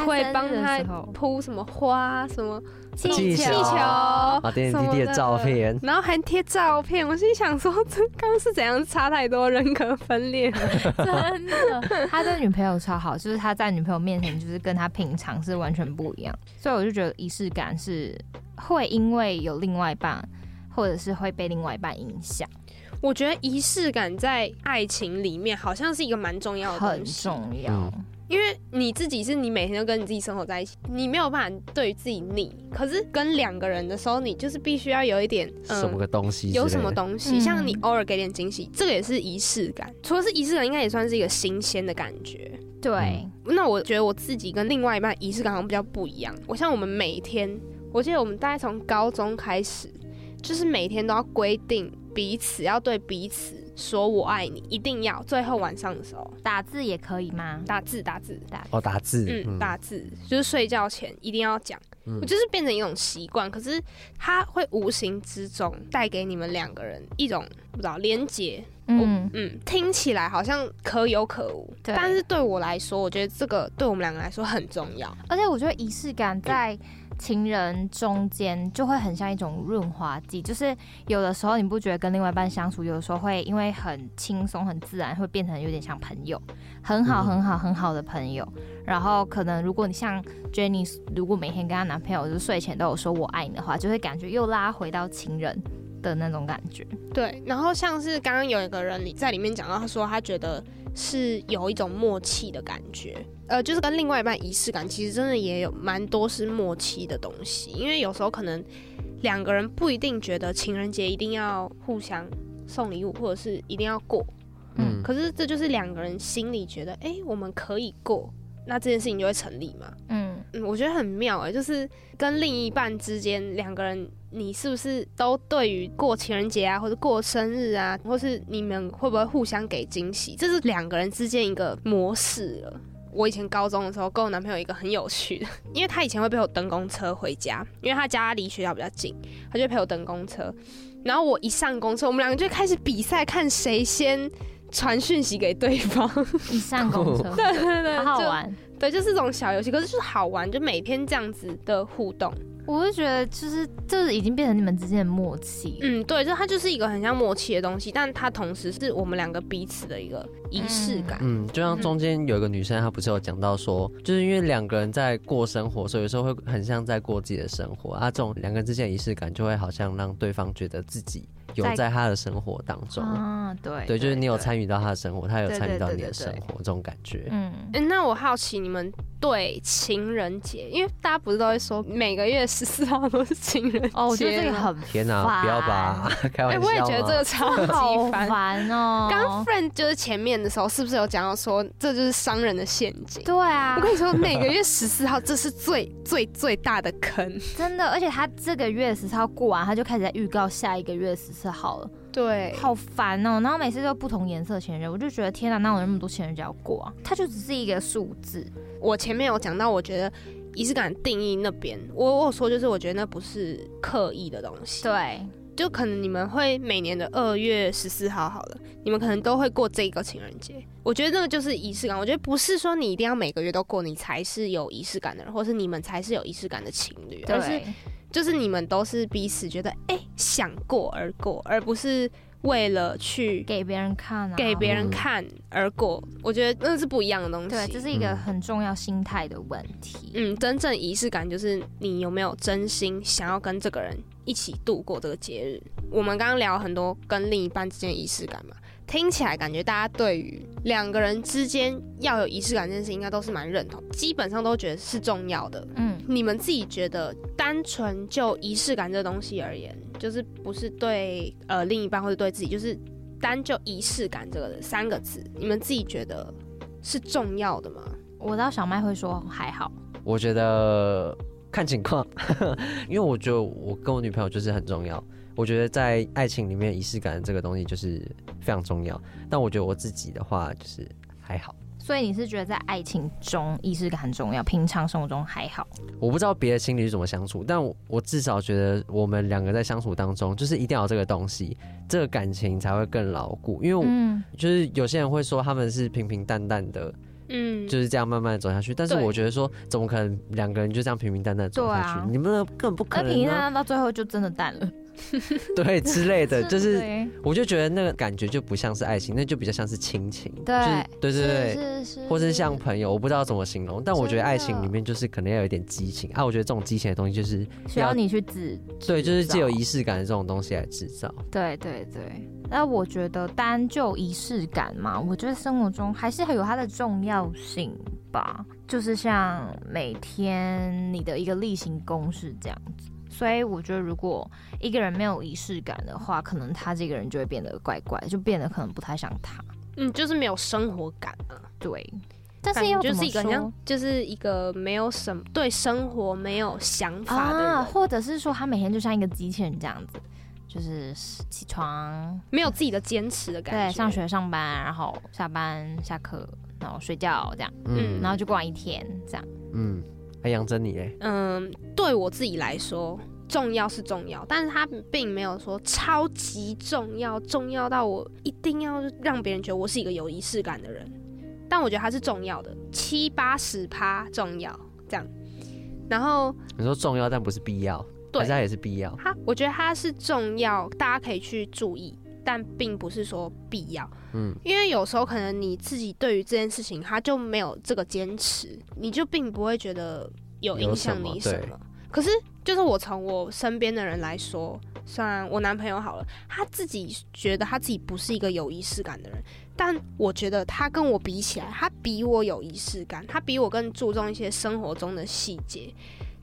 Speaker 1: 会帮她铺什么花，什么气球，
Speaker 2: 啊，点点滴滴的照片，
Speaker 1: 然后还贴照片。我心想说，这刚刚是怎样差太多，人格分裂了，[LAUGHS]
Speaker 3: 真的。他对女朋友超好，就是他在女朋友面前，就是跟他平常是完全不一样。所以我就觉得仪式感是会因为有另外一半。或者是会被另外一半影响。
Speaker 1: 我觉得仪式感在爱情里面好像是一个蛮重要的东西，
Speaker 3: 很重要。
Speaker 1: 因为你自己是你每天都跟你自己生活在一起，你没有办法对自己腻。可是跟两个人的时候，你就是必须要有一点、
Speaker 2: 嗯、什么个东西，
Speaker 1: 有什么东西，像你偶尔给点惊喜，这个也是仪式感。除了是仪式感，应该也算是一个新鲜的感觉。
Speaker 3: 对、
Speaker 1: 嗯，那我觉得我自己跟另外一半仪式感好像比较不一样。我像我们每天，我记得我们大概从高中开始。就是每天都要规定彼此要对彼此说我爱你，一定要最后晚上的时候
Speaker 3: 打字也可以吗？
Speaker 1: 打字打字打
Speaker 2: 哦，打字，
Speaker 1: 嗯，打字就是睡觉前一定要讲。我就是变成一种习惯，可是它会无形之中带给你们两个人一种不知道连结。嗯嗯，听起来好像可有可无，但是对我来说，我觉得这个对我们两个来说很重要。
Speaker 3: 而且我觉得仪式感在情人中间就会很像一种润滑剂，就是有的时候你不觉得跟另外一半相处，有的时候会因为很轻松很自然，会变成有点像朋友，很好很好很好的朋友。然后可能如果你像 Jenny，如果每天跟她男朋友就是睡前都有说我爱你的话，就会感觉又拉回到情人的那种感觉。
Speaker 1: 对，然后像是刚刚有一个人你在里面讲到，他说他觉得是有一种默契的感觉，呃，就是跟另外一半仪式感，其实真的也有蛮多是默契的东西。因为有时候可能两个人不一定觉得情人节一定要互相送礼物，或者是一定要过，嗯，可是这就是两个人心里觉得，哎，我们可以过，那这件事情就会成立嘛。嗯嗯，我觉得很妙哎，就是跟另一半之间两个人。你是不是都对于过情人节啊，或者过生日啊，或是你们会不会互相给惊喜？这是两个人之间一个模式了。我以前高中的时候跟我男朋友一个很有趣的，因为他以前会陪我等公车回家，因为他家离学校比较近，他就陪我等公车。然后我一上公车，我们两个就开始比赛，看谁先传讯息给对方。
Speaker 3: 一上公车，[LAUGHS]
Speaker 1: 对对对，
Speaker 3: 好好玩。
Speaker 1: 对，就是这种小游戏，可是就是好玩，就每天这样子的互动。
Speaker 3: 我会觉得，就是这已经变成你们之间的默契。
Speaker 1: 嗯，对，就它就是一个很像默契的东西，但它同时是我们两个彼此的一个仪式感。
Speaker 2: 嗯，就像中间有一个女生，她不是有讲到说，就是因为两个人在过生活，所以有时候会很像在过自己的生活啊。这种两个人之间的仪式感，就会好像让对方觉得自己。有在他的生活当中，
Speaker 3: 嗯，对，
Speaker 2: 对，就是你有参与到他的生活，他有参与到你的生活，这种感觉。
Speaker 1: 嗯，那我好奇你们对情人节，因为大家不是都会说每个月十四号都是情人节？
Speaker 3: 哦，我觉得这个很
Speaker 2: 天哪，不要吧，[LAUGHS] 开玩笑。
Speaker 1: 我也觉得这个超级
Speaker 3: 烦哦。
Speaker 1: 刚 friend 就是前面的时候，是不是有讲到说这就是商人的陷阱？
Speaker 3: 对啊，
Speaker 1: 我跟你说，每个月十四号这是最最最大的坑，
Speaker 3: 真的。而且他这个月十四号过完，他就开始在预告下一个月十四。好了，
Speaker 1: 对，
Speaker 3: 好烦哦、喔。然后每次都不同颜色情人节，我就觉得天哪，哪有那么多情人节要过啊？它就只是一个数字。
Speaker 1: 我前面有讲到，我觉得仪式感定义那边，我我有说就是我觉得那不是刻意的东西。
Speaker 3: 对，
Speaker 1: 就可能你们会每年的二月十四号好了，你们可能都会过这个情人节。我觉得那个就是仪式感。我觉得不是说你一定要每个月都过，你才是有仪式感的人，或是你们才是有仪式感的情侣，而是。就是你们都是彼此觉得哎、欸、想过而过，而不是为了去
Speaker 3: 给别人看、啊，
Speaker 1: 给别人看而过。我觉得那是不一样的东西。
Speaker 3: 对，这是一个很重要心态的问题。
Speaker 1: 嗯，真正仪式感就是你有没有真心想要跟这个人一起度过这个节日。我们刚刚聊很多跟另一半之间仪式感嘛。听起来感觉大家对于两个人之间要有仪式感这件事，应该都是蛮认同，基本上都觉得是重要的。嗯，你们自己觉得，单纯就仪式感这东西而言，就是不是对呃另一半或者对自己，就是单就仪式感这个三个字，你们自己觉得是重要的吗？
Speaker 3: 我知道小麦会说还好，
Speaker 2: 我觉得看情况，[LAUGHS] 因为我觉得我跟我女朋友就是很重要。我觉得在爱情里面，仪式感这个东西就是非常重要。但我觉得我自己的话就是还好。
Speaker 3: 所以你是觉得在爱情中仪式感很重要，平常生活中还好？
Speaker 2: 我不知道别的情侣是怎么相处，但我，我至少觉得我们两个在相处当中，就是一定要有这个东西，这个感情才会更牢固。因为，嗯，就是有些人会说他们是平平淡淡的，嗯，就是这样慢慢走下去。但是我觉得说，怎么可能两个人就这样平平淡淡走下去？啊、你们根本不可能、啊。
Speaker 3: 平平淡淡到最后就真的淡了。[LAUGHS]
Speaker 2: 对之类的，就是我就觉得那个感觉就不像是爱情，那就比较像是亲情。对，对对对，或是像朋友，我不知道怎么形容，但我觉得爱情里面就是可能要有一点激情啊。我觉得这种激情的东西就是
Speaker 3: 需要你去制，
Speaker 2: 对，就是借有仪式感的这种东西来制造。
Speaker 3: 对对对，那我觉得单就仪式感嘛，我觉得生活中还是很有它的重要性吧，就是像每天你的一个例行公事这样子。所以我觉得，如果一个人没有仪式感的话，可能他这个人就会变得怪怪，就变得可能不太像他。
Speaker 1: 嗯，就是没有生活感啊。
Speaker 3: 对，但是又
Speaker 1: 就是一个像，就是一个没有什么对生活没有想法的人，
Speaker 3: 啊，或者是说他每天就像一个机器人这样子。就是起床
Speaker 1: 没有自己的坚持的感觉。
Speaker 3: 对，上学上班，然后下班下课，然后睡觉这样，
Speaker 1: 嗯
Speaker 3: 然后就过完一天这样。
Speaker 2: 嗯，还杨珍你哎？
Speaker 1: 嗯，对我自己来说，重要是重要，但是他并没有说超级重要，重要到我一定要让别人觉得我是一个有仪式感的人。但我觉得他是重要的，七八十趴重要这样。然后
Speaker 2: 你说重要，但不是必要，
Speaker 1: 对
Speaker 2: 还是它也是必要？
Speaker 1: 它，我觉得他是重要，大家可以去注意，但并不是说必要。
Speaker 2: 嗯，
Speaker 1: 因为有时候可能你自己对于这件事情，他就没有这个坚持，你就并不会觉得有影响你什
Speaker 2: 么。
Speaker 1: 可是，就是我从我身边的人来说，算我男朋友好了，他自己觉得他自己不是一个有仪式感的人，但我觉得他跟我比起来，他比我有仪式感，他比我更注重一些生活中的细节。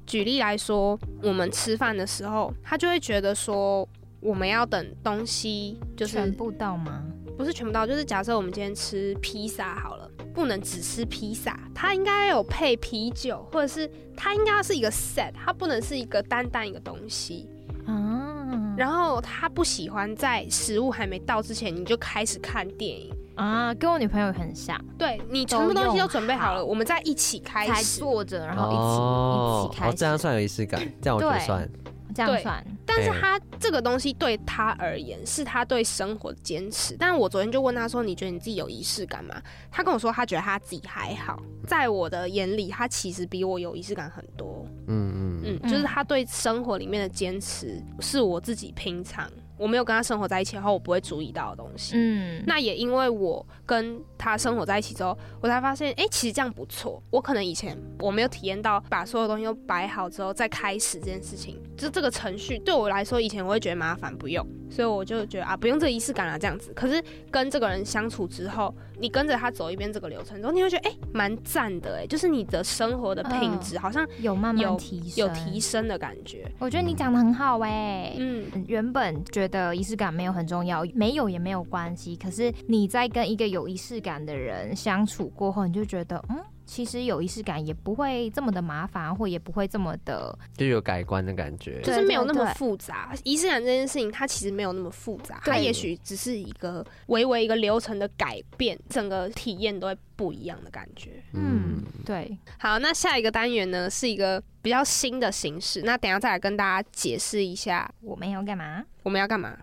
Speaker 1: 举例来说，我们吃饭的时候，他就会觉得说，我们要等东西就是
Speaker 3: 全部到吗？
Speaker 1: 不是全部到，就是假设我们今天吃披萨好了，不能只吃披萨，它应该有配啤酒，或者是它应该是一个 set，它不能是一个单单一个东西。
Speaker 3: 啊
Speaker 1: 然后他不喜欢在食物还没到之前你就开始看电影，
Speaker 3: 啊，跟我女朋友很像，
Speaker 1: 对你全部东西都准备好了，我们再一起
Speaker 3: 开
Speaker 1: 始。
Speaker 3: 坐着，然后一起、
Speaker 2: 哦
Speaker 3: 一起开始，
Speaker 2: 哦，这样算有仪式感，这样我觉得算。
Speaker 1: 对
Speaker 3: 这样算。
Speaker 1: 但是他这个东西对他而言是他对生活的坚持。但是我昨天就问他说：“你觉得你自己有仪式感吗？”他跟我说他觉得他自己还好。在我的眼里，他其实比我有仪式感很多。
Speaker 2: 嗯嗯
Speaker 1: 嗯，
Speaker 3: 嗯
Speaker 1: 就是他对生活里面的坚持，是我自己平常我没有跟他生活在一起后，我不会注意到的东西。
Speaker 3: 嗯，
Speaker 1: 那也因为我跟他生活在一起之后，我才发现，哎、其实这样不错。我可能以前我没有体验到，把所有东西都摆好之后再开始这件事情，就这个程序对我来说，以前我会觉得麻烦，不用，所以我就觉得啊，不用这个仪式感啊，这样子。可是跟这个人相处之后，你跟着他走一遍这个流程之后，你会觉得，哎、蛮赞的，哎，就是你的生活的品质好像
Speaker 3: 有慢慢
Speaker 1: 有
Speaker 3: 提升，
Speaker 1: 有提升的感觉。
Speaker 3: 我觉得你讲的很好哎、
Speaker 1: 嗯，
Speaker 3: 原本觉得仪式感没有很重要，没有也没有关系。可是你在跟一个有仪式感的人相处过后，你就觉得，嗯，其实有仪式感也不会这么的麻烦，或也不会这么的，
Speaker 2: 就有改观的感觉。
Speaker 1: 就是没有那
Speaker 3: 么
Speaker 1: 复杂。仪式感这件事情，它其实没有那么复杂，它也许只是一个微微一个流程的改变，整个体验都会不一样的感觉。
Speaker 3: 嗯，对，
Speaker 1: 好，那下一个单元呢是一个比较新的形式，那等一下再来跟大家解释一下
Speaker 3: 我们要干嘛？
Speaker 1: 我们要干嘛。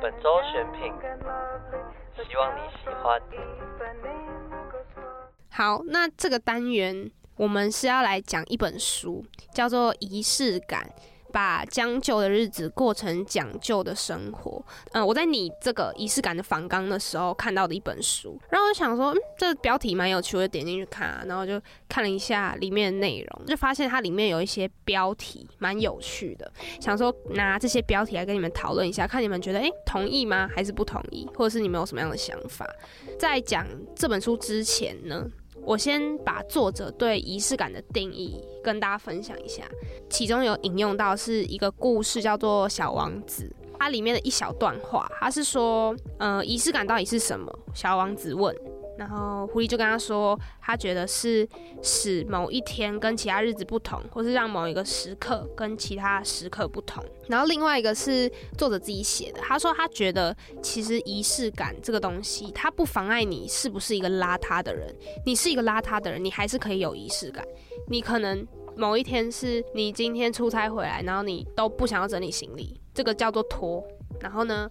Speaker 2: 本周选品，希望你喜欢。
Speaker 1: 好，那这个单元我们是要来讲一本书，叫做《仪式感》。把将就的日子过成讲究的生活。嗯，我在你这个仪式感的访纲的时候看到的一本书，然后我就想说，嗯，这标题蛮有趣，我就点进去看啊，然后就看了一下里面的内容，就发现它里面有一些标题蛮有趣的，想说拿这些标题来跟你们讨论一下，看你们觉得诶、同意吗？还是不同意？或者是你们有什么样的想法？在讲这本书之前呢，我先把作者对仪式感的定义跟大家分享一下，其中有引用到是一个故事，叫做《小王子》，它里面的一小段话，他是说，呃，仪式感到底是什么？小王子问。然后狐狸就跟他说，他觉得是使某一天跟其他日子不同，或是让某一个时刻跟其他时刻不同。然后另外一个是作者自己写的，他说他觉得其实仪式感这个东西，它不妨碍你是不是一个邋遢的人。你是一个邋遢的人，你还是可以有仪式感。你可能某一天是你今天出差回来，然后你都不想要整理行李，这个叫做拖。然后呢，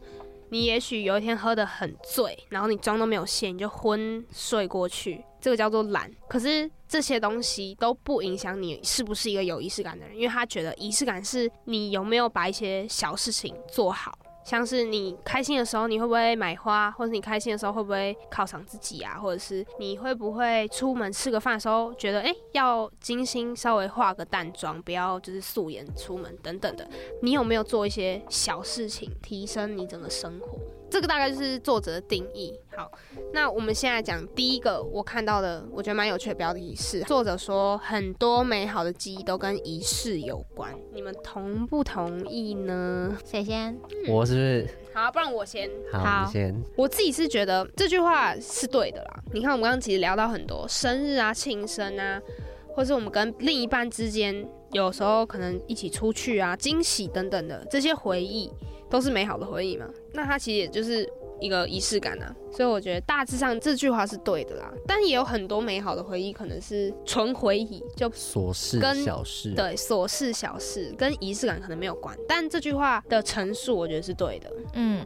Speaker 1: 你也许有一天喝得很醉，然后你妆都没有卸，你就昏睡过去，这个叫做懒。可是这些东西都不影响你是不是一个有仪式感的人，因为他觉得仪式感是你有没有把一些小事情做好。像是你开心的时候，你会不会买花？或者你开心的时候，会不会犒赏自己啊？或者是你会不会出门吃个饭的时候，觉得哎、要精心稍微化个淡妆，不要就是素颜出门等等的？你有没有做一些小事情，提升你整个生活？这个大概就是作者的定义。好，那我们现在讲第一个我看到的，我觉得蛮有趣的标题是作者说很多美好的记忆都跟仪式有关，你们同不同意呢？
Speaker 3: 谁先？
Speaker 2: 我是不是？
Speaker 1: 好，不然我先。
Speaker 2: 好，
Speaker 3: 好
Speaker 2: 你先。
Speaker 1: 我自己是觉得这句话是对的啦。你看，我们刚刚其实聊到很多生日啊、庆生啊，或是我们跟另一半之间有时候可能一起出去啊，惊喜等等的这些回忆，都是美好的回忆嘛。那它其实也就是一个仪式感啊。所以我觉得大致上这句话是对的啦。但也有很多美好的回忆，可能是纯回忆，就
Speaker 2: 琐事
Speaker 1: 跟
Speaker 2: 小事，
Speaker 1: 对，琐事小事跟仪式感可能没有关。但这句话的陈述，我觉得是对的。
Speaker 3: 嗯，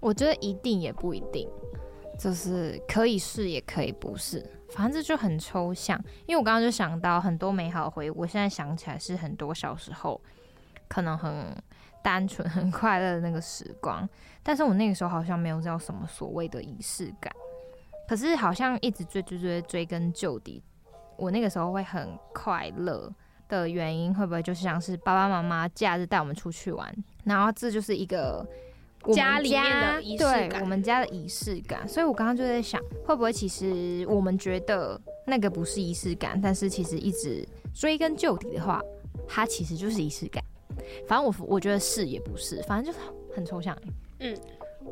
Speaker 3: 我觉得一定也不一定，就是可以是也可以不是。反正这就很抽象，因为我刚刚就想到很多美好的回忆，我现在想起来是很多小时候可能很单纯、很快乐的那个时光，但是我那个时候好像没有叫什么所谓的仪式感，可是好像一直追追追追根究底，我那个时候会很快乐的原因，会不会就是像是爸爸妈妈假日带我们出去玩，然后这就是一个。
Speaker 1: 家里面的仪式感，
Speaker 3: 我们家的仪式感，所以我刚刚就在想，会不会其实我们觉得那个不是仪式感，但是其实一直追根究底的话，它其实就是仪式感。反正我我觉得是也不是，反正就是很抽象。
Speaker 1: 嗯，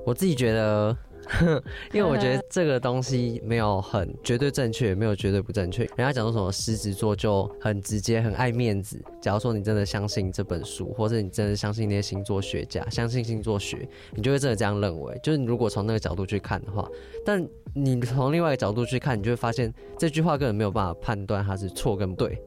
Speaker 2: 我自己觉得。[LAUGHS] 因为我觉得这个东西没有很绝对正确，也没有绝对不正确。人家讲说什么狮子座就很直接，很爱面子。假如说你真的相信这本书，或者你真的相信那些星座学家，相信星座学，你就会真的这样认为。就是你如果从那个角度去看的话，但你从另外一个角度去看，你就会发现这句话根本没有办法判断它是错跟对，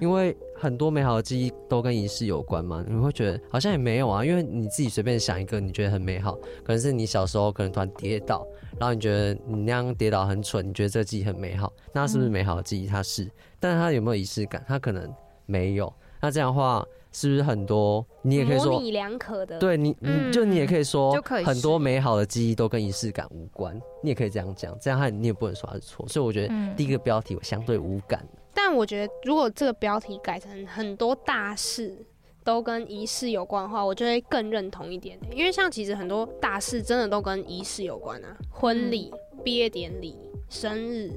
Speaker 2: 因为。很多美好的记忆都跟仪式有关吗？你会觉得好像也没有啊，因为你自己随便想一个，你觉得很美好，可能是你小时候可能突然跌倒，然后你觉得你那样跌倒很蠢，你觉得这个记忆很美好，那是不是美好的记忆？它是，但是它有没有仪式感？它可能没有。那这样的话，是不是很多你也可以说
Speaker 1: 模棱两可的？
Speaker 2: 对你，你就你也可以
Speaker 3: 说，
Speaker 2: 很多美好的记忆都跟仪式感无关。你也可以这样讲，这样你也不能说它是错。所以我觉得第一个标题我相对无感。
Speaker 1: 但我觉得，如果这个标题改成很多大事都跟仪式有关的话，我就会更认同一点。因为像其实很多大事真的都跟仪式有关啊，婚礼、毕业典礼、生日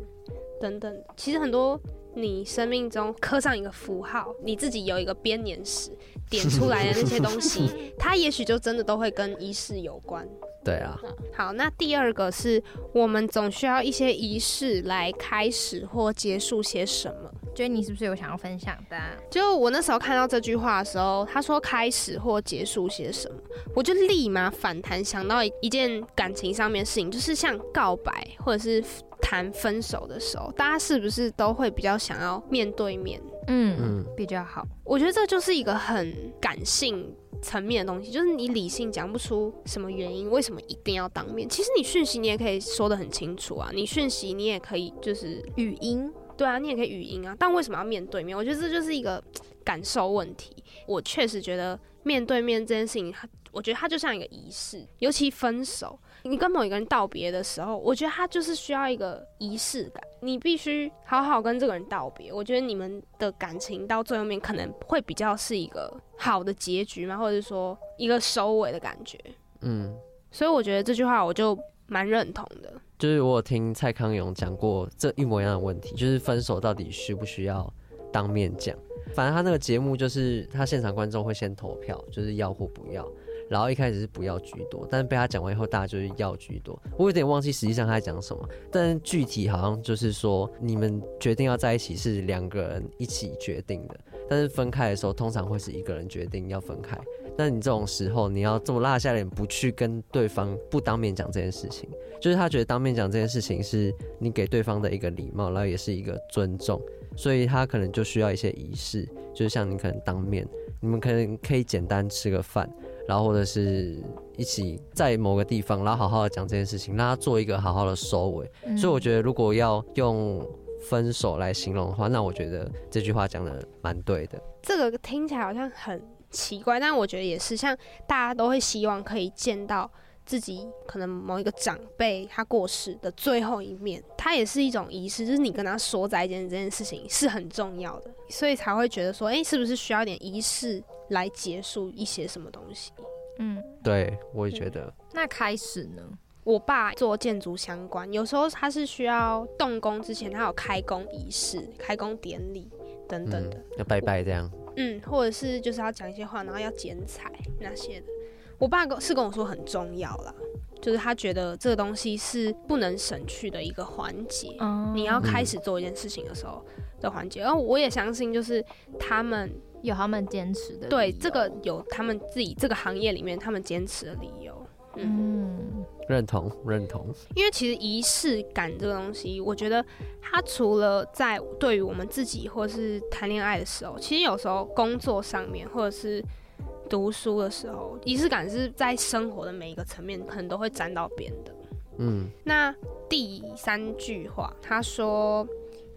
Speaker 1: 等等。其实很多你生命中刻上一个符号，你自己有一个编年史点出来的那些东西，[LAUGHS] 它也许就真的都会跟仪式有关。
Speaker 2: 对啊，
Speaker 1: 好，那第二个是我们总需要一些仪式来开始或结束些什么。
Speaker 3: 觉得你是不是有想要分享的？
Speaker 1: 就我那时候看到这句话的时候，他说开始或结束些什么，我就立马反弹想到一件感情上面的事情，就是像告白或者是谈分手的时候，大家是不是都会比较想要面对面？
Speaker 3: 嗯嗯，比较好。
Speaker 1: 我觉得这就是一个很感性。层面的东西，就是你理性讲不出什么原因，为什么一定要当面？其实你讯息你也可以说得很清楚啊，你讯息你也可以就是语音，对啊，你也可以语音啊，但为什么要面对面？我觉得这就是一个感受问题。我确实觉得面对面这件事情，它我觉得它就像一个仪式，尤其分手。你跟某一个人道别的时候，我觉得他就是需要一个仪式感。你必须好好跟这个人道别。我觉得你们的感情到最后面可能会比较是一个好的结局嘛，或者是说一个收尾的感觉。
Speaker 2: 嗯，所
Speaker 1: 以我觉得这句话我就蛮认同的。
Speaker 2: 就是我有听蔡康永讲过这一模一样的问题，就是分手到底需不需要当面讲？反正他那个节目就是他现场观众会先投票，就是要或不要。然后一开始是不要居多，但是被他讲完以后，大家就是要居多。我有点忘记实际上他在讲什么，但具体好像就是说，你们决定要在一起是两个人一起决定的，但是分开的时候，通常会是一个人决定要分开。但你这种时候，你要这么落下脸不去跟对方不当面讲这件事情，就是他觉得当面讲这件事情是你给对方的一个礼貌，然后也是一个尊重，所以他可能就需要一些仪式，就是像你可能当面，你们可能可以简单吃个饭。然后或者是一起在某个地方，然后好好的讲这件事情，让他做一个好好的收尾。嗯。所以我觉得，如果要用分手来形容的话，那我觉得这句话讲的蛮对的。
Speaker 1: 这个听起来好像很奇怪，但我觉得也是，像大家都会希望可以见到自己可能某一个长辈他过世的最后一面，它也是一种仪式，就是你跟他说再见这件事情是很重要的，所以才会觉得说，哎，是不是需要点仪式？来结束一些什么东西？
Speaker 3: 嗯，
Speaker 2: 对，我也觉得。
Speaker 3: 嗯、那开始呢？
Speaker 1: 我爸做建筑相关，有时候他是需要动工之前，他有开工仪式、开工典礼等等的，
Speaker 2: 嗯，要拜拜这样。
Speaker 1: 嗯，或者是就是要讲一些话，然后要剪彩那些的。我爸是跟我说很重要啦，就是他觉得这个东西是不能省去的一个环节。嗯，你要开始做一件事情的时候的环节，然后我也相信，就是他们。
Speaker 3: 有他们坚持的，
Speaker 1: 对，这个有他们自己这个行业里面他们坚持的理由。
Speaker 3: 嗯，
Speaker 2: 认同认同。
Speaker 1: 因为其实仪式感这个东西，我觉得它除了在对于我们自己或是谈恋爱的时候，其实有时候工作上面或者是读书的时候，仪式感是在生活的每一个层面可能都会沾到边的。
Speaker 2: 嗯，
Speaker 1: 那第三句话，他说：“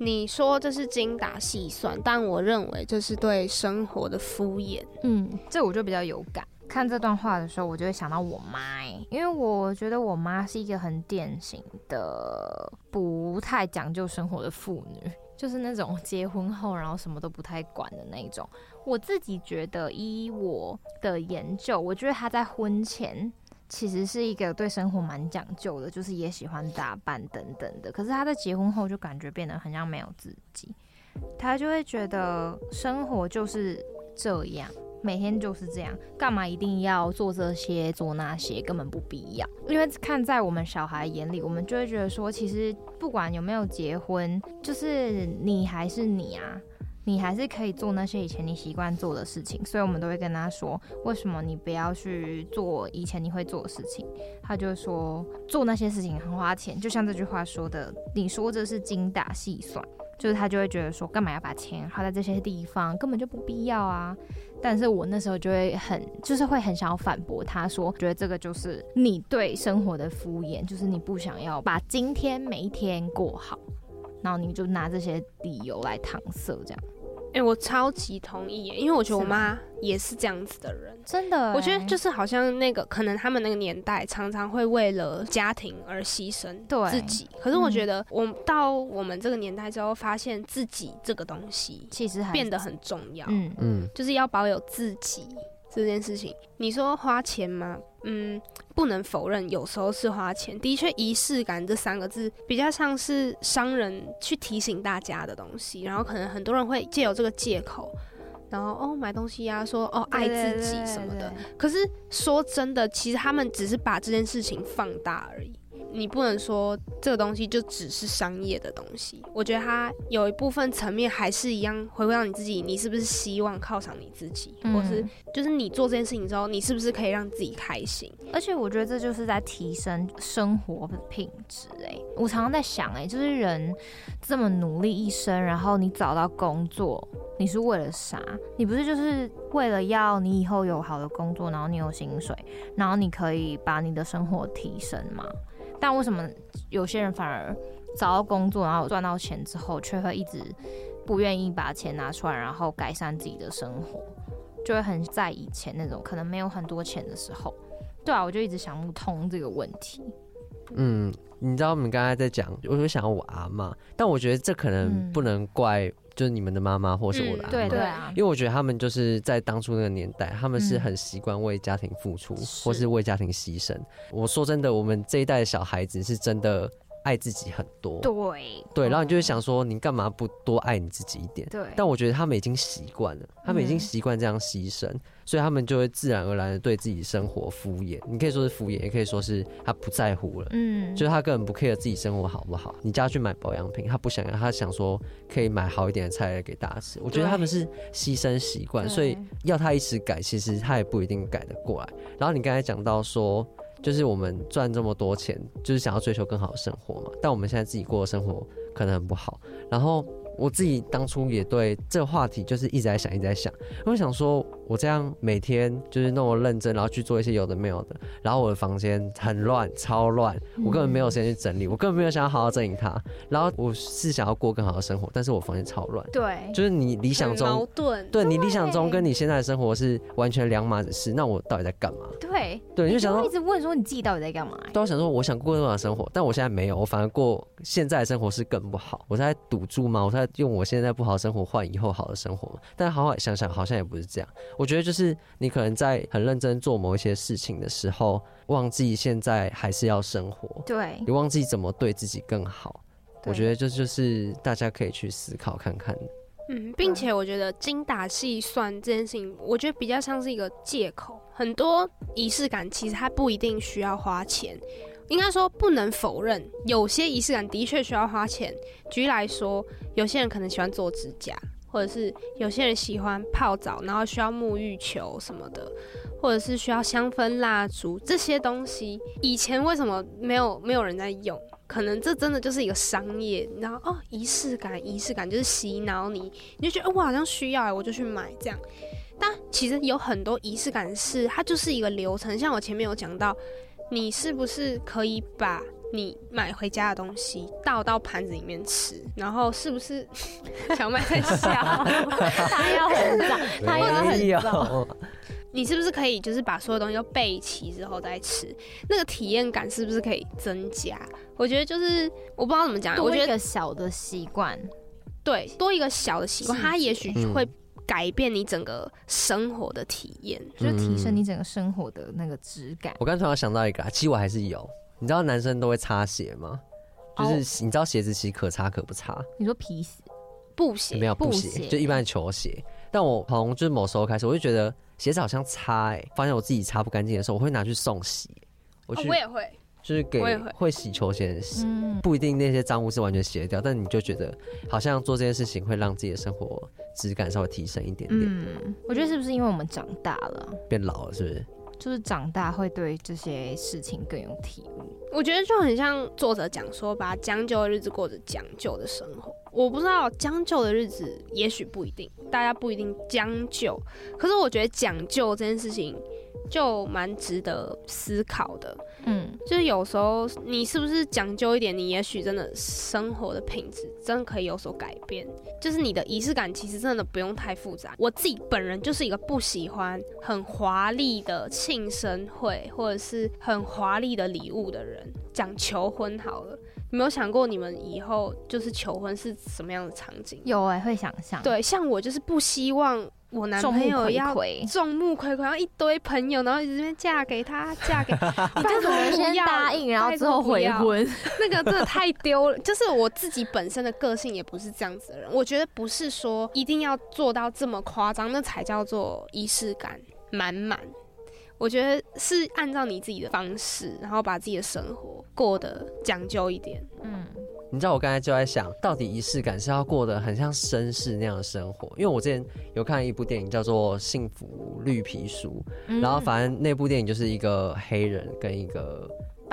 Speaker 1: 你说这是精打细算，但我认为这是对生活的敷衍。”
Speaker 3: 嗯，这我就比较有感。看这段话的时候，我就会想到我妈，因为我觉得我妈是一个很典型的不太讲究生活的妇女，就是那种结婚后然后什么都不太管的那种。我自己觉得，依我的研究，我觉得她在婚前。其实是一个对生活蛮讲究的，就是也喜欢打扮等等的。可是他在结婚后就感觉变得很像没有自己，他就会觉得生活就是这样，每天就是这样，干嘛一定要做这些做那些，根本不必要。因为看在我们小孩眼里，我们就会觉得说，其实不管有没有结婚，就是你还是你啊。你还是可以做那些以前你习惯做的事情，所以我们都会跟他说，为什么你不要去做以前你会做的事情？他就说做那些事情很花钱，就像这句话说的，你说这是精打细算，就是他就会觉得说，干嘛要把钱花在这些地方，根本就不必要啊。但是我那时候就会很，就是会很想要反驳他说，觉得这个就是你对生活的敷衍，就是你不想要把今天每一天过好，然后你就拿这些理由来搪塞这样。
Speaker 1: 哎、欸，我超级同意耶，因为我觉得我妈也是这样子的人，
Speaker 3: 真的。
Speaker 1: 我觉得就是好像那个，可能他们那个年代常常会为了家庭而牺牲自己。可是我觉得，我到我们这个年代之后，发现自己这个东西其实变得很重要。嗯嗯，就是要保有自己。这件事情，你说花钱吗？嗯，不能否认，有时候是花钱。的确，仪式感这三个字比较像是商人去提醒大家的东西，然后可能很多人会借由这个借口，然后哦买东西呀、啊，说哦爱自己什么的。对对对对对。可是说真的，其实他们只是把这件事情放大而已。你不能说这个东西就只是商业的东西，我觉得它有一部分层面还是一样回归到你自己，你是不是希望犒赏你自己，嗯、或是就是你做这件事情之后，你是不是可以让自己开心？
Speaker 3: 而且我觉得这就是在提升生活的品质。哎，我常常在想，哎，就是人这么努力一生，然后你找到工作，你是为了啥？你不是就是为了要你以后有好的工作，然后你有薪水，然后你可以把你的生活提升吗？但为什么有些人反而找到工作，然后赚到钱之后，却会一直不愿意把钱拿出来，然后改善自己的生活，就会很在以前那种可能没有很多钱的时候，对啊，我就一直想不通这个问题。
Speaker 2: 嗯，你知道我们刚才在讲，我就想到我阿嬷，但我觉得这可能不能怪。就是你们的妈妈，或是我的阿嬷，
Speaker 3: 对对啊，
Speaker 2: 因为我觉得他们就是在当初那个年代，他们是很习惯为家庭付出，或是为家庭牺牲。我说真的，我们这一代的小孩子是真的。爱自己很多，
Speaker 3: 对
Speaker 2: 对，然后你就会想说，你干嘛不多爱你自己一点？
Speaker 3: 对。
Speaker 2: 但我觉得他们已经习惯了，他们已经习惯这样牺牲，嗯，所以他们就会自然而然的对自己生活敷衍。你可以说是敷衍，也可以说是他不在乎了。嗯，就是他根本不 care 自己生活好不好。你叫他去买保养品，他不想要，他想说可以买好一点的菜来给大家吃。我觉得他们是牺牲习惯，所以要他一时改，其实他也不一定改得过来。然后你刚才讲到说。就是我们赚这么多钱，就是想要追求更好的生活嘛。但我们现在自己过的生活可能很不好，然后。我自己当初也对这个话题就是一直在想，一直在想。我想说，我这样每天就是那么认真，然后去做一些有的没有的，然后我的房间很乱，超乱，我根本没有时间去整理，我根本没有想要好好整理它。然后我是想要过更好的生活，但是我房间超乱。
Speaker 3: 对，
Speaker 2: 就是你理想中
Speaker 1: 矛盾。
Speaker 2: 对，你理想中跟你现在的生活是完全两码子事。那我到底在干嘛？
Speaker 3: 对，
Speaker 2: 对，你就想说，
Speaker 3: 一直问说你自己到底在干嘛？
Speaker 2: 都想说，我想过更好的生活，但我现在没有，我反而过现在的生活是更不好。我在赌注吗？我在用我现在不好的生活换以后好的生活，但好好想想，好像也不是这样。我觉得就是你可能在很认真做某一些事情的时候，忘记现在还是要生活。
Speaker 3: 对，
Speaker 2: 你忘记怎么对自己更好。我觉得这就是大家可以去思考看看。
Speaker 1: 嗯，并且我觉得精打细算这件事情，我觉得比较像是一个借口。很多仪式感其实它不一定需要花钱。应该说不能否认，有些仪式感的确需要花钱。举例来说，有些人可能喜欢做指甲，或者是有些人喜欢泡澡，然后需要沐浴球什么的，或者是需要香氛蜡烛这些东西，以前为什么没有没有人在用？可能这真的就是一个商业，然后哦，仪式感，仪式感就是洗脑你，你就觉得、哦、我好像需要，我就去买这样。但其实有很多仪式感是它就是一个流程，像我前面有讲到，你是不是可以把你买回家的东西倒到盘子里面吃，然后是不是小麦在笑，[LAUGHS]
Speaker 3: 他要很脏，他要很脏。
Speaker 1: 你是不是可以就是把所有东西都备齐之后再吃？那个体验感是不是可以增加？我觉得就是我不知道怎么讲，我觉得
Speaker 3: 一个小的习惯，
Speaker 1: 对，多一个小的习惯，它也许会改变你整个生活的体验，
Speaker 3: 嗯、就是提升你整个生活的那个质感。
Speaker 2: 我刚突然想到一个，其实我还是有，你知道男生都会擦鞋吗？就是你知道鞋子其实可擦可不擦。
Speaker 3: 你说皮鞋、
Speaker 1: 布鞋
Speaker 2: 没有布鞋，就一般的球鞋。但我从就是某时候开始，我就觉得鞋子好像擦哎、欸，发现我自己擦不干净的时候，我会拿去送洗。我去，
Speaker 1: 我也会，
Speaker 2: 就是给会洗球鞋的洗，
Speaker 3: 嗯、
Speaker 2: 不一定那些脏污是完全洗得掉，但你就觉得好像做这件事情会让自己的生活质感稍微提升一点点。
Speaker 3: 嗯，我觉得是不是因为我们长大了，
Speaker 2: 变老了，是不是？
Speaker 3: 就是长大会对这些事情更有体悟。
Speaker 1: 我觉得就很像作者讲说，把将就的日子过着将就的生活。我不知道将就的日子，也许不一定，大家不一定将就。可是我觉得讲究这件事情。就蛮值得思考的，
Speaker 3: 嗯，
Speaker 1: 就是有时候你是不是讲究一点，你也许真的生活的品质真的可以有所改变。就是你的仪式感其实真的不用太复杂。我自己本人就是一个不喜欢很华丽的庆生会或者是很华丽的礼物的人。讲求婚好了，你没有想过你们以后就是求婚是什么样的场景？
Speaker 3: 有哎、欸，会想象。
Speaker 1: 对，像我就是不希望。我男朋友要众目睽睽，然后一堆朋友，然后一直这边嫁给他，[LAUGHS] 嫁给他，[LAUGHS] 你就怎么
Speaker 3: 先答应，然后之后悔婚？[LAUGHS]
Speaker 1: 那个真的太丢了。就是我自己本身的个性也不是这样子的人，我觉得不是说一定要做到这么夸张，那才叫做仪式感满满。我觉得是按照你自己的方式，然后把自己的生活过得讲究一点。
Speaker 3: 嗯。
Speaker 2: 你知道我刚才就在想，到底仪式感是要过得很像绅士那样的生活？因为我之前有看一部电影叫做《幸福绿皮书》，然后反正那部电影就是一个黑人跟一个。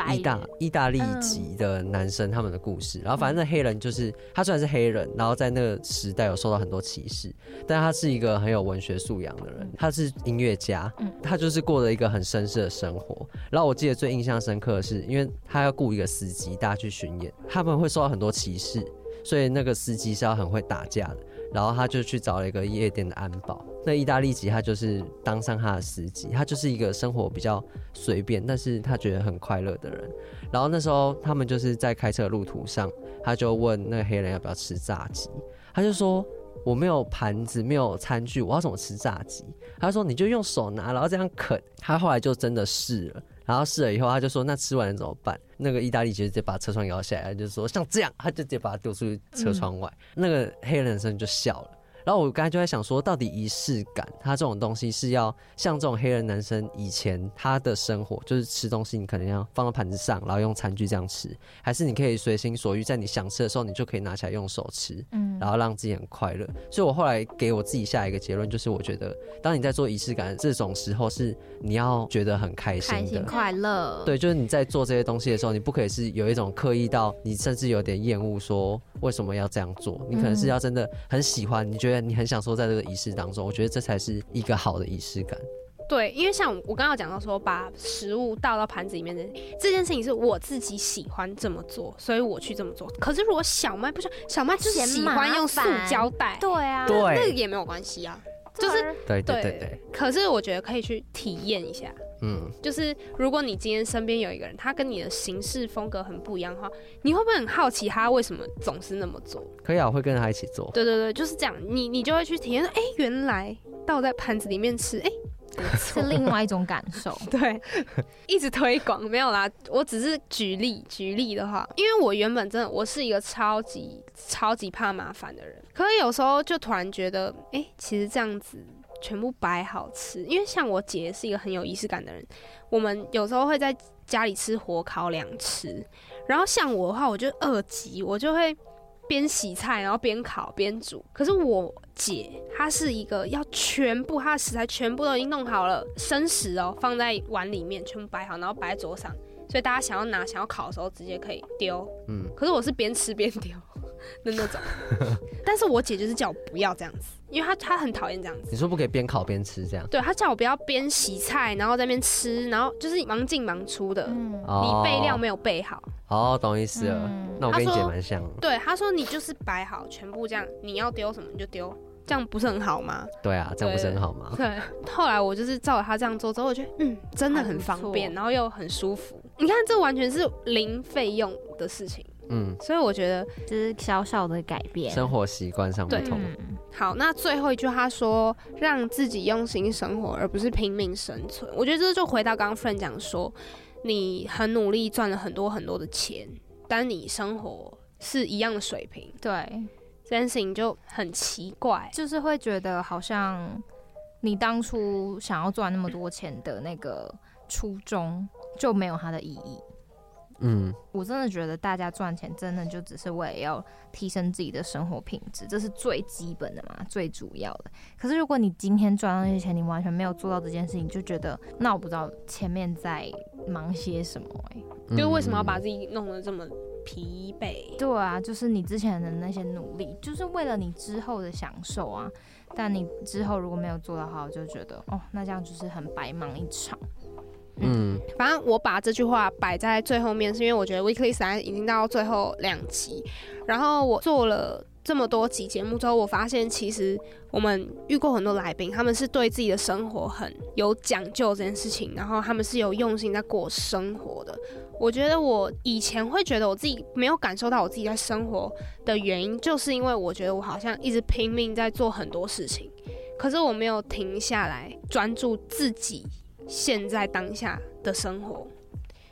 Speaker 2: 意大意大利籍的男生他们的故事，嗯、然后反正那黑人就是他虽然是黑人，然后在那个时代有受到很多歧视，但他是一个很有文学素养的人，他是音乐家，他就是过了一个很绅士的生活。然后我记得最印象深刻的是，因为他要雇一个司机，大家去巡演，他们会受到很多歧视，所以那个司机是要很会打架的。然后他就去找了一个夜店的安保，那意大利籍他就是当上他的司机，他就是一个生活比较随便，但是他觉得很快乐的人。然后那时候他们就是在开车的路途上，他就问那个黑人要不要吃炸鸡，他就说我没有盘子，没有餐具，我要怎么吃炸鸡？他说你就用手拿，然后这样啃。他后来就真的试了。然后试了以后，他就说：“那吃完了怎么办？”那个意大利籍直接把车窗摇下来，就说像这样，他就直接把它丢出去车窗外。那个黑人男生就笑了。然后我刚才就在想说，到底仪式感，它这种东西是要像这种黑人男生以前他的生活，就是吃东西你可能要放到盘子上，然后用餐具这样吃，还是你可以随心所欲，在你想吃的时候，你就可以拿起来用手吃，嗯，然后让自己很快乐。所以我后来给我自己下一个结论，就是我觉得，当你在做仪式感这种时候，是你要觉得很开心的、
Speaker 3: 开心快乐。
Speaker 2: 对，就是你在做这些东西的时候，你不可以是有一种刻意到你甚至有点厌恶，说为什么要这样做？你可能是要真的很喜欢，你觉得。你很享受在这个仪式当中，我觉得这才是一个好的仪式感。
Speaker 1: 对，因为像我刚刚讲到说，把食物倒到盘子里面的这件事情是我自己喜欢这么做，所以我去这么做。可是如果小麦不是，小麦就是喜欢用塑胶袋，
Speaker 3: 对啊，
Speaker 2: 对，
Speaker 1: 那个也没有关系啊，就是
Speaker 2: 对对对对。
Speaker 1: 可是我觉得可以去体验一下。
Speaker 2: 嗯，
Speaker 1: 就是如果你今天身边有一个人，他跟你的行事风格很不一样的话，你会不会很好奇他为什么总是那么做？
Speaker 2: 可以啊，我会跟他一起做。
Speaker 1: 对对对，就是这样，你你就会去体验，哎、欸，原来倒在盘子里面吃，哎、欸，
Speaker 3: 是另外一种感受。[LAUGHS]
Speaker 1: 对，一直推广没有啦，我只是举例举例的话，因为我原本真的我是一个超级超级怕麻烦的人，可是有时候就突然觉得，哎、欸，其实这样子。全部摆好吃，因为像我姐是一个很有仪式感的人，我们有时候会在家里吃火烤两吃，然后像我的话，我就二级，我就会边洗菜，然后边烤边煮。可是我姐她是一个要全部她的食材全部都已经弄好了，生食哦放在碗里面全部摆好，然后摆在桌上，所以大家想要拿想要烤的时候直接可以丢。嗯，可是我是边吃边丢 [LAUGHS] 的那种，[LAUGHS] 但是我姐就是叫我不要这样子。因为她她很讨厌这样子，
Speaker 2: 你说不可以边烤边吃这样？
Speaker 1: 对，她叫我不要边洗菜，然后在那边吃，然后就是忙进忙出的，嗯、你备料没有备好。
Speaker 2: 哦，懂意思了。嗯、那我跟你姐蛮像。
Speaker 1: 对，她说你就是摆好，全部这样，你要丢什么你就丢，这样不是很好吗？
Speaker 2: 对啊，这样不是很好吗？
Speaker 1: 对。对后来我就是照着他这样做之后，我觉得嗯，真的很方便，然后又很舒服。你看，这完全是零费用的事情。嗯，所以我觉得
Speaker 3: 就是小小的改变，
Speaker 2: 生活习惯上不同。
Speaker 1: 好，那最后一句他说，让自己用心生活，而不是拼命生存。我觉得这就回到刚刚 friend 讲说，你很努力赚了很多很多的钱，但你生活是一样的水平，
Speaker 3: 对，
Speaker 1: 这件事情就很奇怪，
Speaker 3: 就是会觉得好像你当初想要赚那么多钱的那个初衷就没有它的意义。嗯，我真的觉得大家赚钱真的就只是为了要提升自己的生活品质，这是最基本的嘛，最主要的。可是如果你今天赚到那些钱，你完全没有做到这件事情，就觉得那我不知道前面在忙些什么哎、
Speaker 1: 欸，就为什么要把自己弄得这么疲惫？
Speaker 3: 对啊，就是你之前的那些努力，就是为了你之后的享受啊。但你之后如果没有做到好，就觉得哦，那这样就是很白忙一场。
Speaker 1: 嗯，反正我把这句话摆在最后面，是因为我觉得 Weekly 三已经到最后两集，然后我做了这么多集节目之后，我发现其实我们遇过很多来宾，他们是对自己的生活很有讲究这件事情，然后他们是有用心在过生活的。我觉得我以前会觉得我自己没有感受到我自己在生活的原因，就是因为我觉得我好像一直拼命在做很多事情，可是我没有停下来专注自己。现在当下的生活，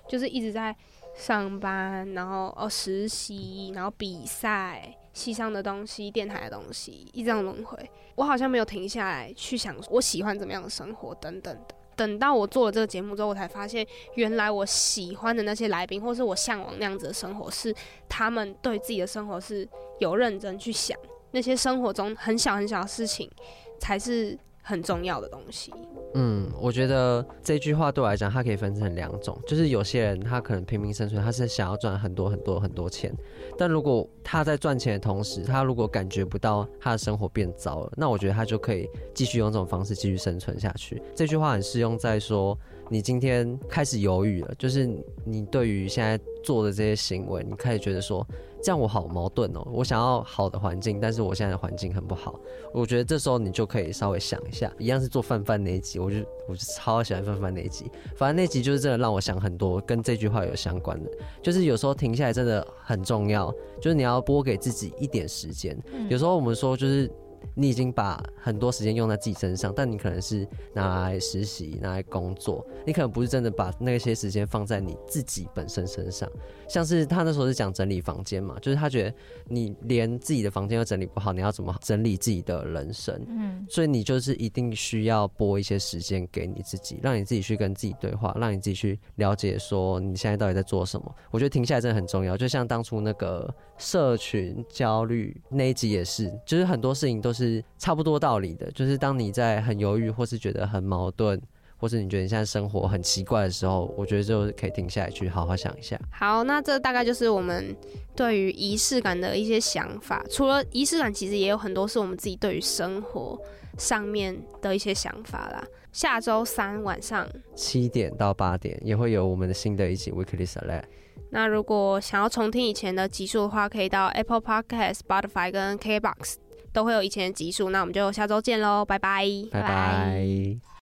Speaker 1: 就是一直在上班，然后哦实习，然后比赛，系上的东西，电台的东西，一直这样轮回。我好像没有停下来去想，我喜欢怎么样的生活等等的。等到我做了这个节目之后，我才发现，原来我喜欢的那些来宾，或是我向往那样子的生活，是他们对自己的生活是有认真去想，那些生活中很小很小的事情，才是。很重要的东西。
Speaker 2: 嗯，我觉得这句话对我来讲，它可以分成两种，就是有些人他可能拼命生存，他是想要赚很多很多很多钱，但如果他在赚钱的同时，他如果感觉不到他的生活变糟了，那我觉得他就可以继续用这种方式继续生存下去。这句话很适用在说，你今天开始犹豫了，就是你对于现在做的这些行为，你开始觉得说。这样我好矛盾哦，我想要好的环境，但是我现在的环境很不好。我觉得这时候你就可以稍微想一下，一样是做范范那一集，我就我就超喜欢范范那一集。反正那集就是真的让我想很多，跟这句话有相关的，就是有时候停下来真的很重要，就是你要拨给自己一点时间。有时候我们说就是。你已经把很多时间用在自己身上，但你可能是拿来实习、拿来工作，你可能不是真的把那些时间放在你自己本身身上。像是他那时候是讲整理房间嘛，就是他觉得你连自己的房间都整理不好，你要怎么整理自己的人生？嗯，所以你就是一定需要拨一些时间给你自己，让你自己去跟自己对话，让你自己去了解说你现在到底在做什么。我觉得停下来真的很重要，就像当初那个社群焦虑那一集也是，就是很多事情都。都是差不多道理的，就是当你在很犹豫，或是觉得很矛盾，或是你觉得你现在生活很奇怪的时候，我觉得就可以停下来去好好想一下。
Speaker 1: 好，那这大概就是我们对于仪式感的一些想法。除了仪式感，其实也有很多是我们自己对于生活上面的一些想法啦。下周三晚上
Speaker 2: 七点到八点也会有我们的新的一集 Weekly Select。
Speaker 1: 那如果想要重听以前的集数的话，可以到 Apple Podcast、Spotify 跟 KBox。都会有以前的集数，那我们就下周见喽，拜拜，
Speaker 2: 拜拜。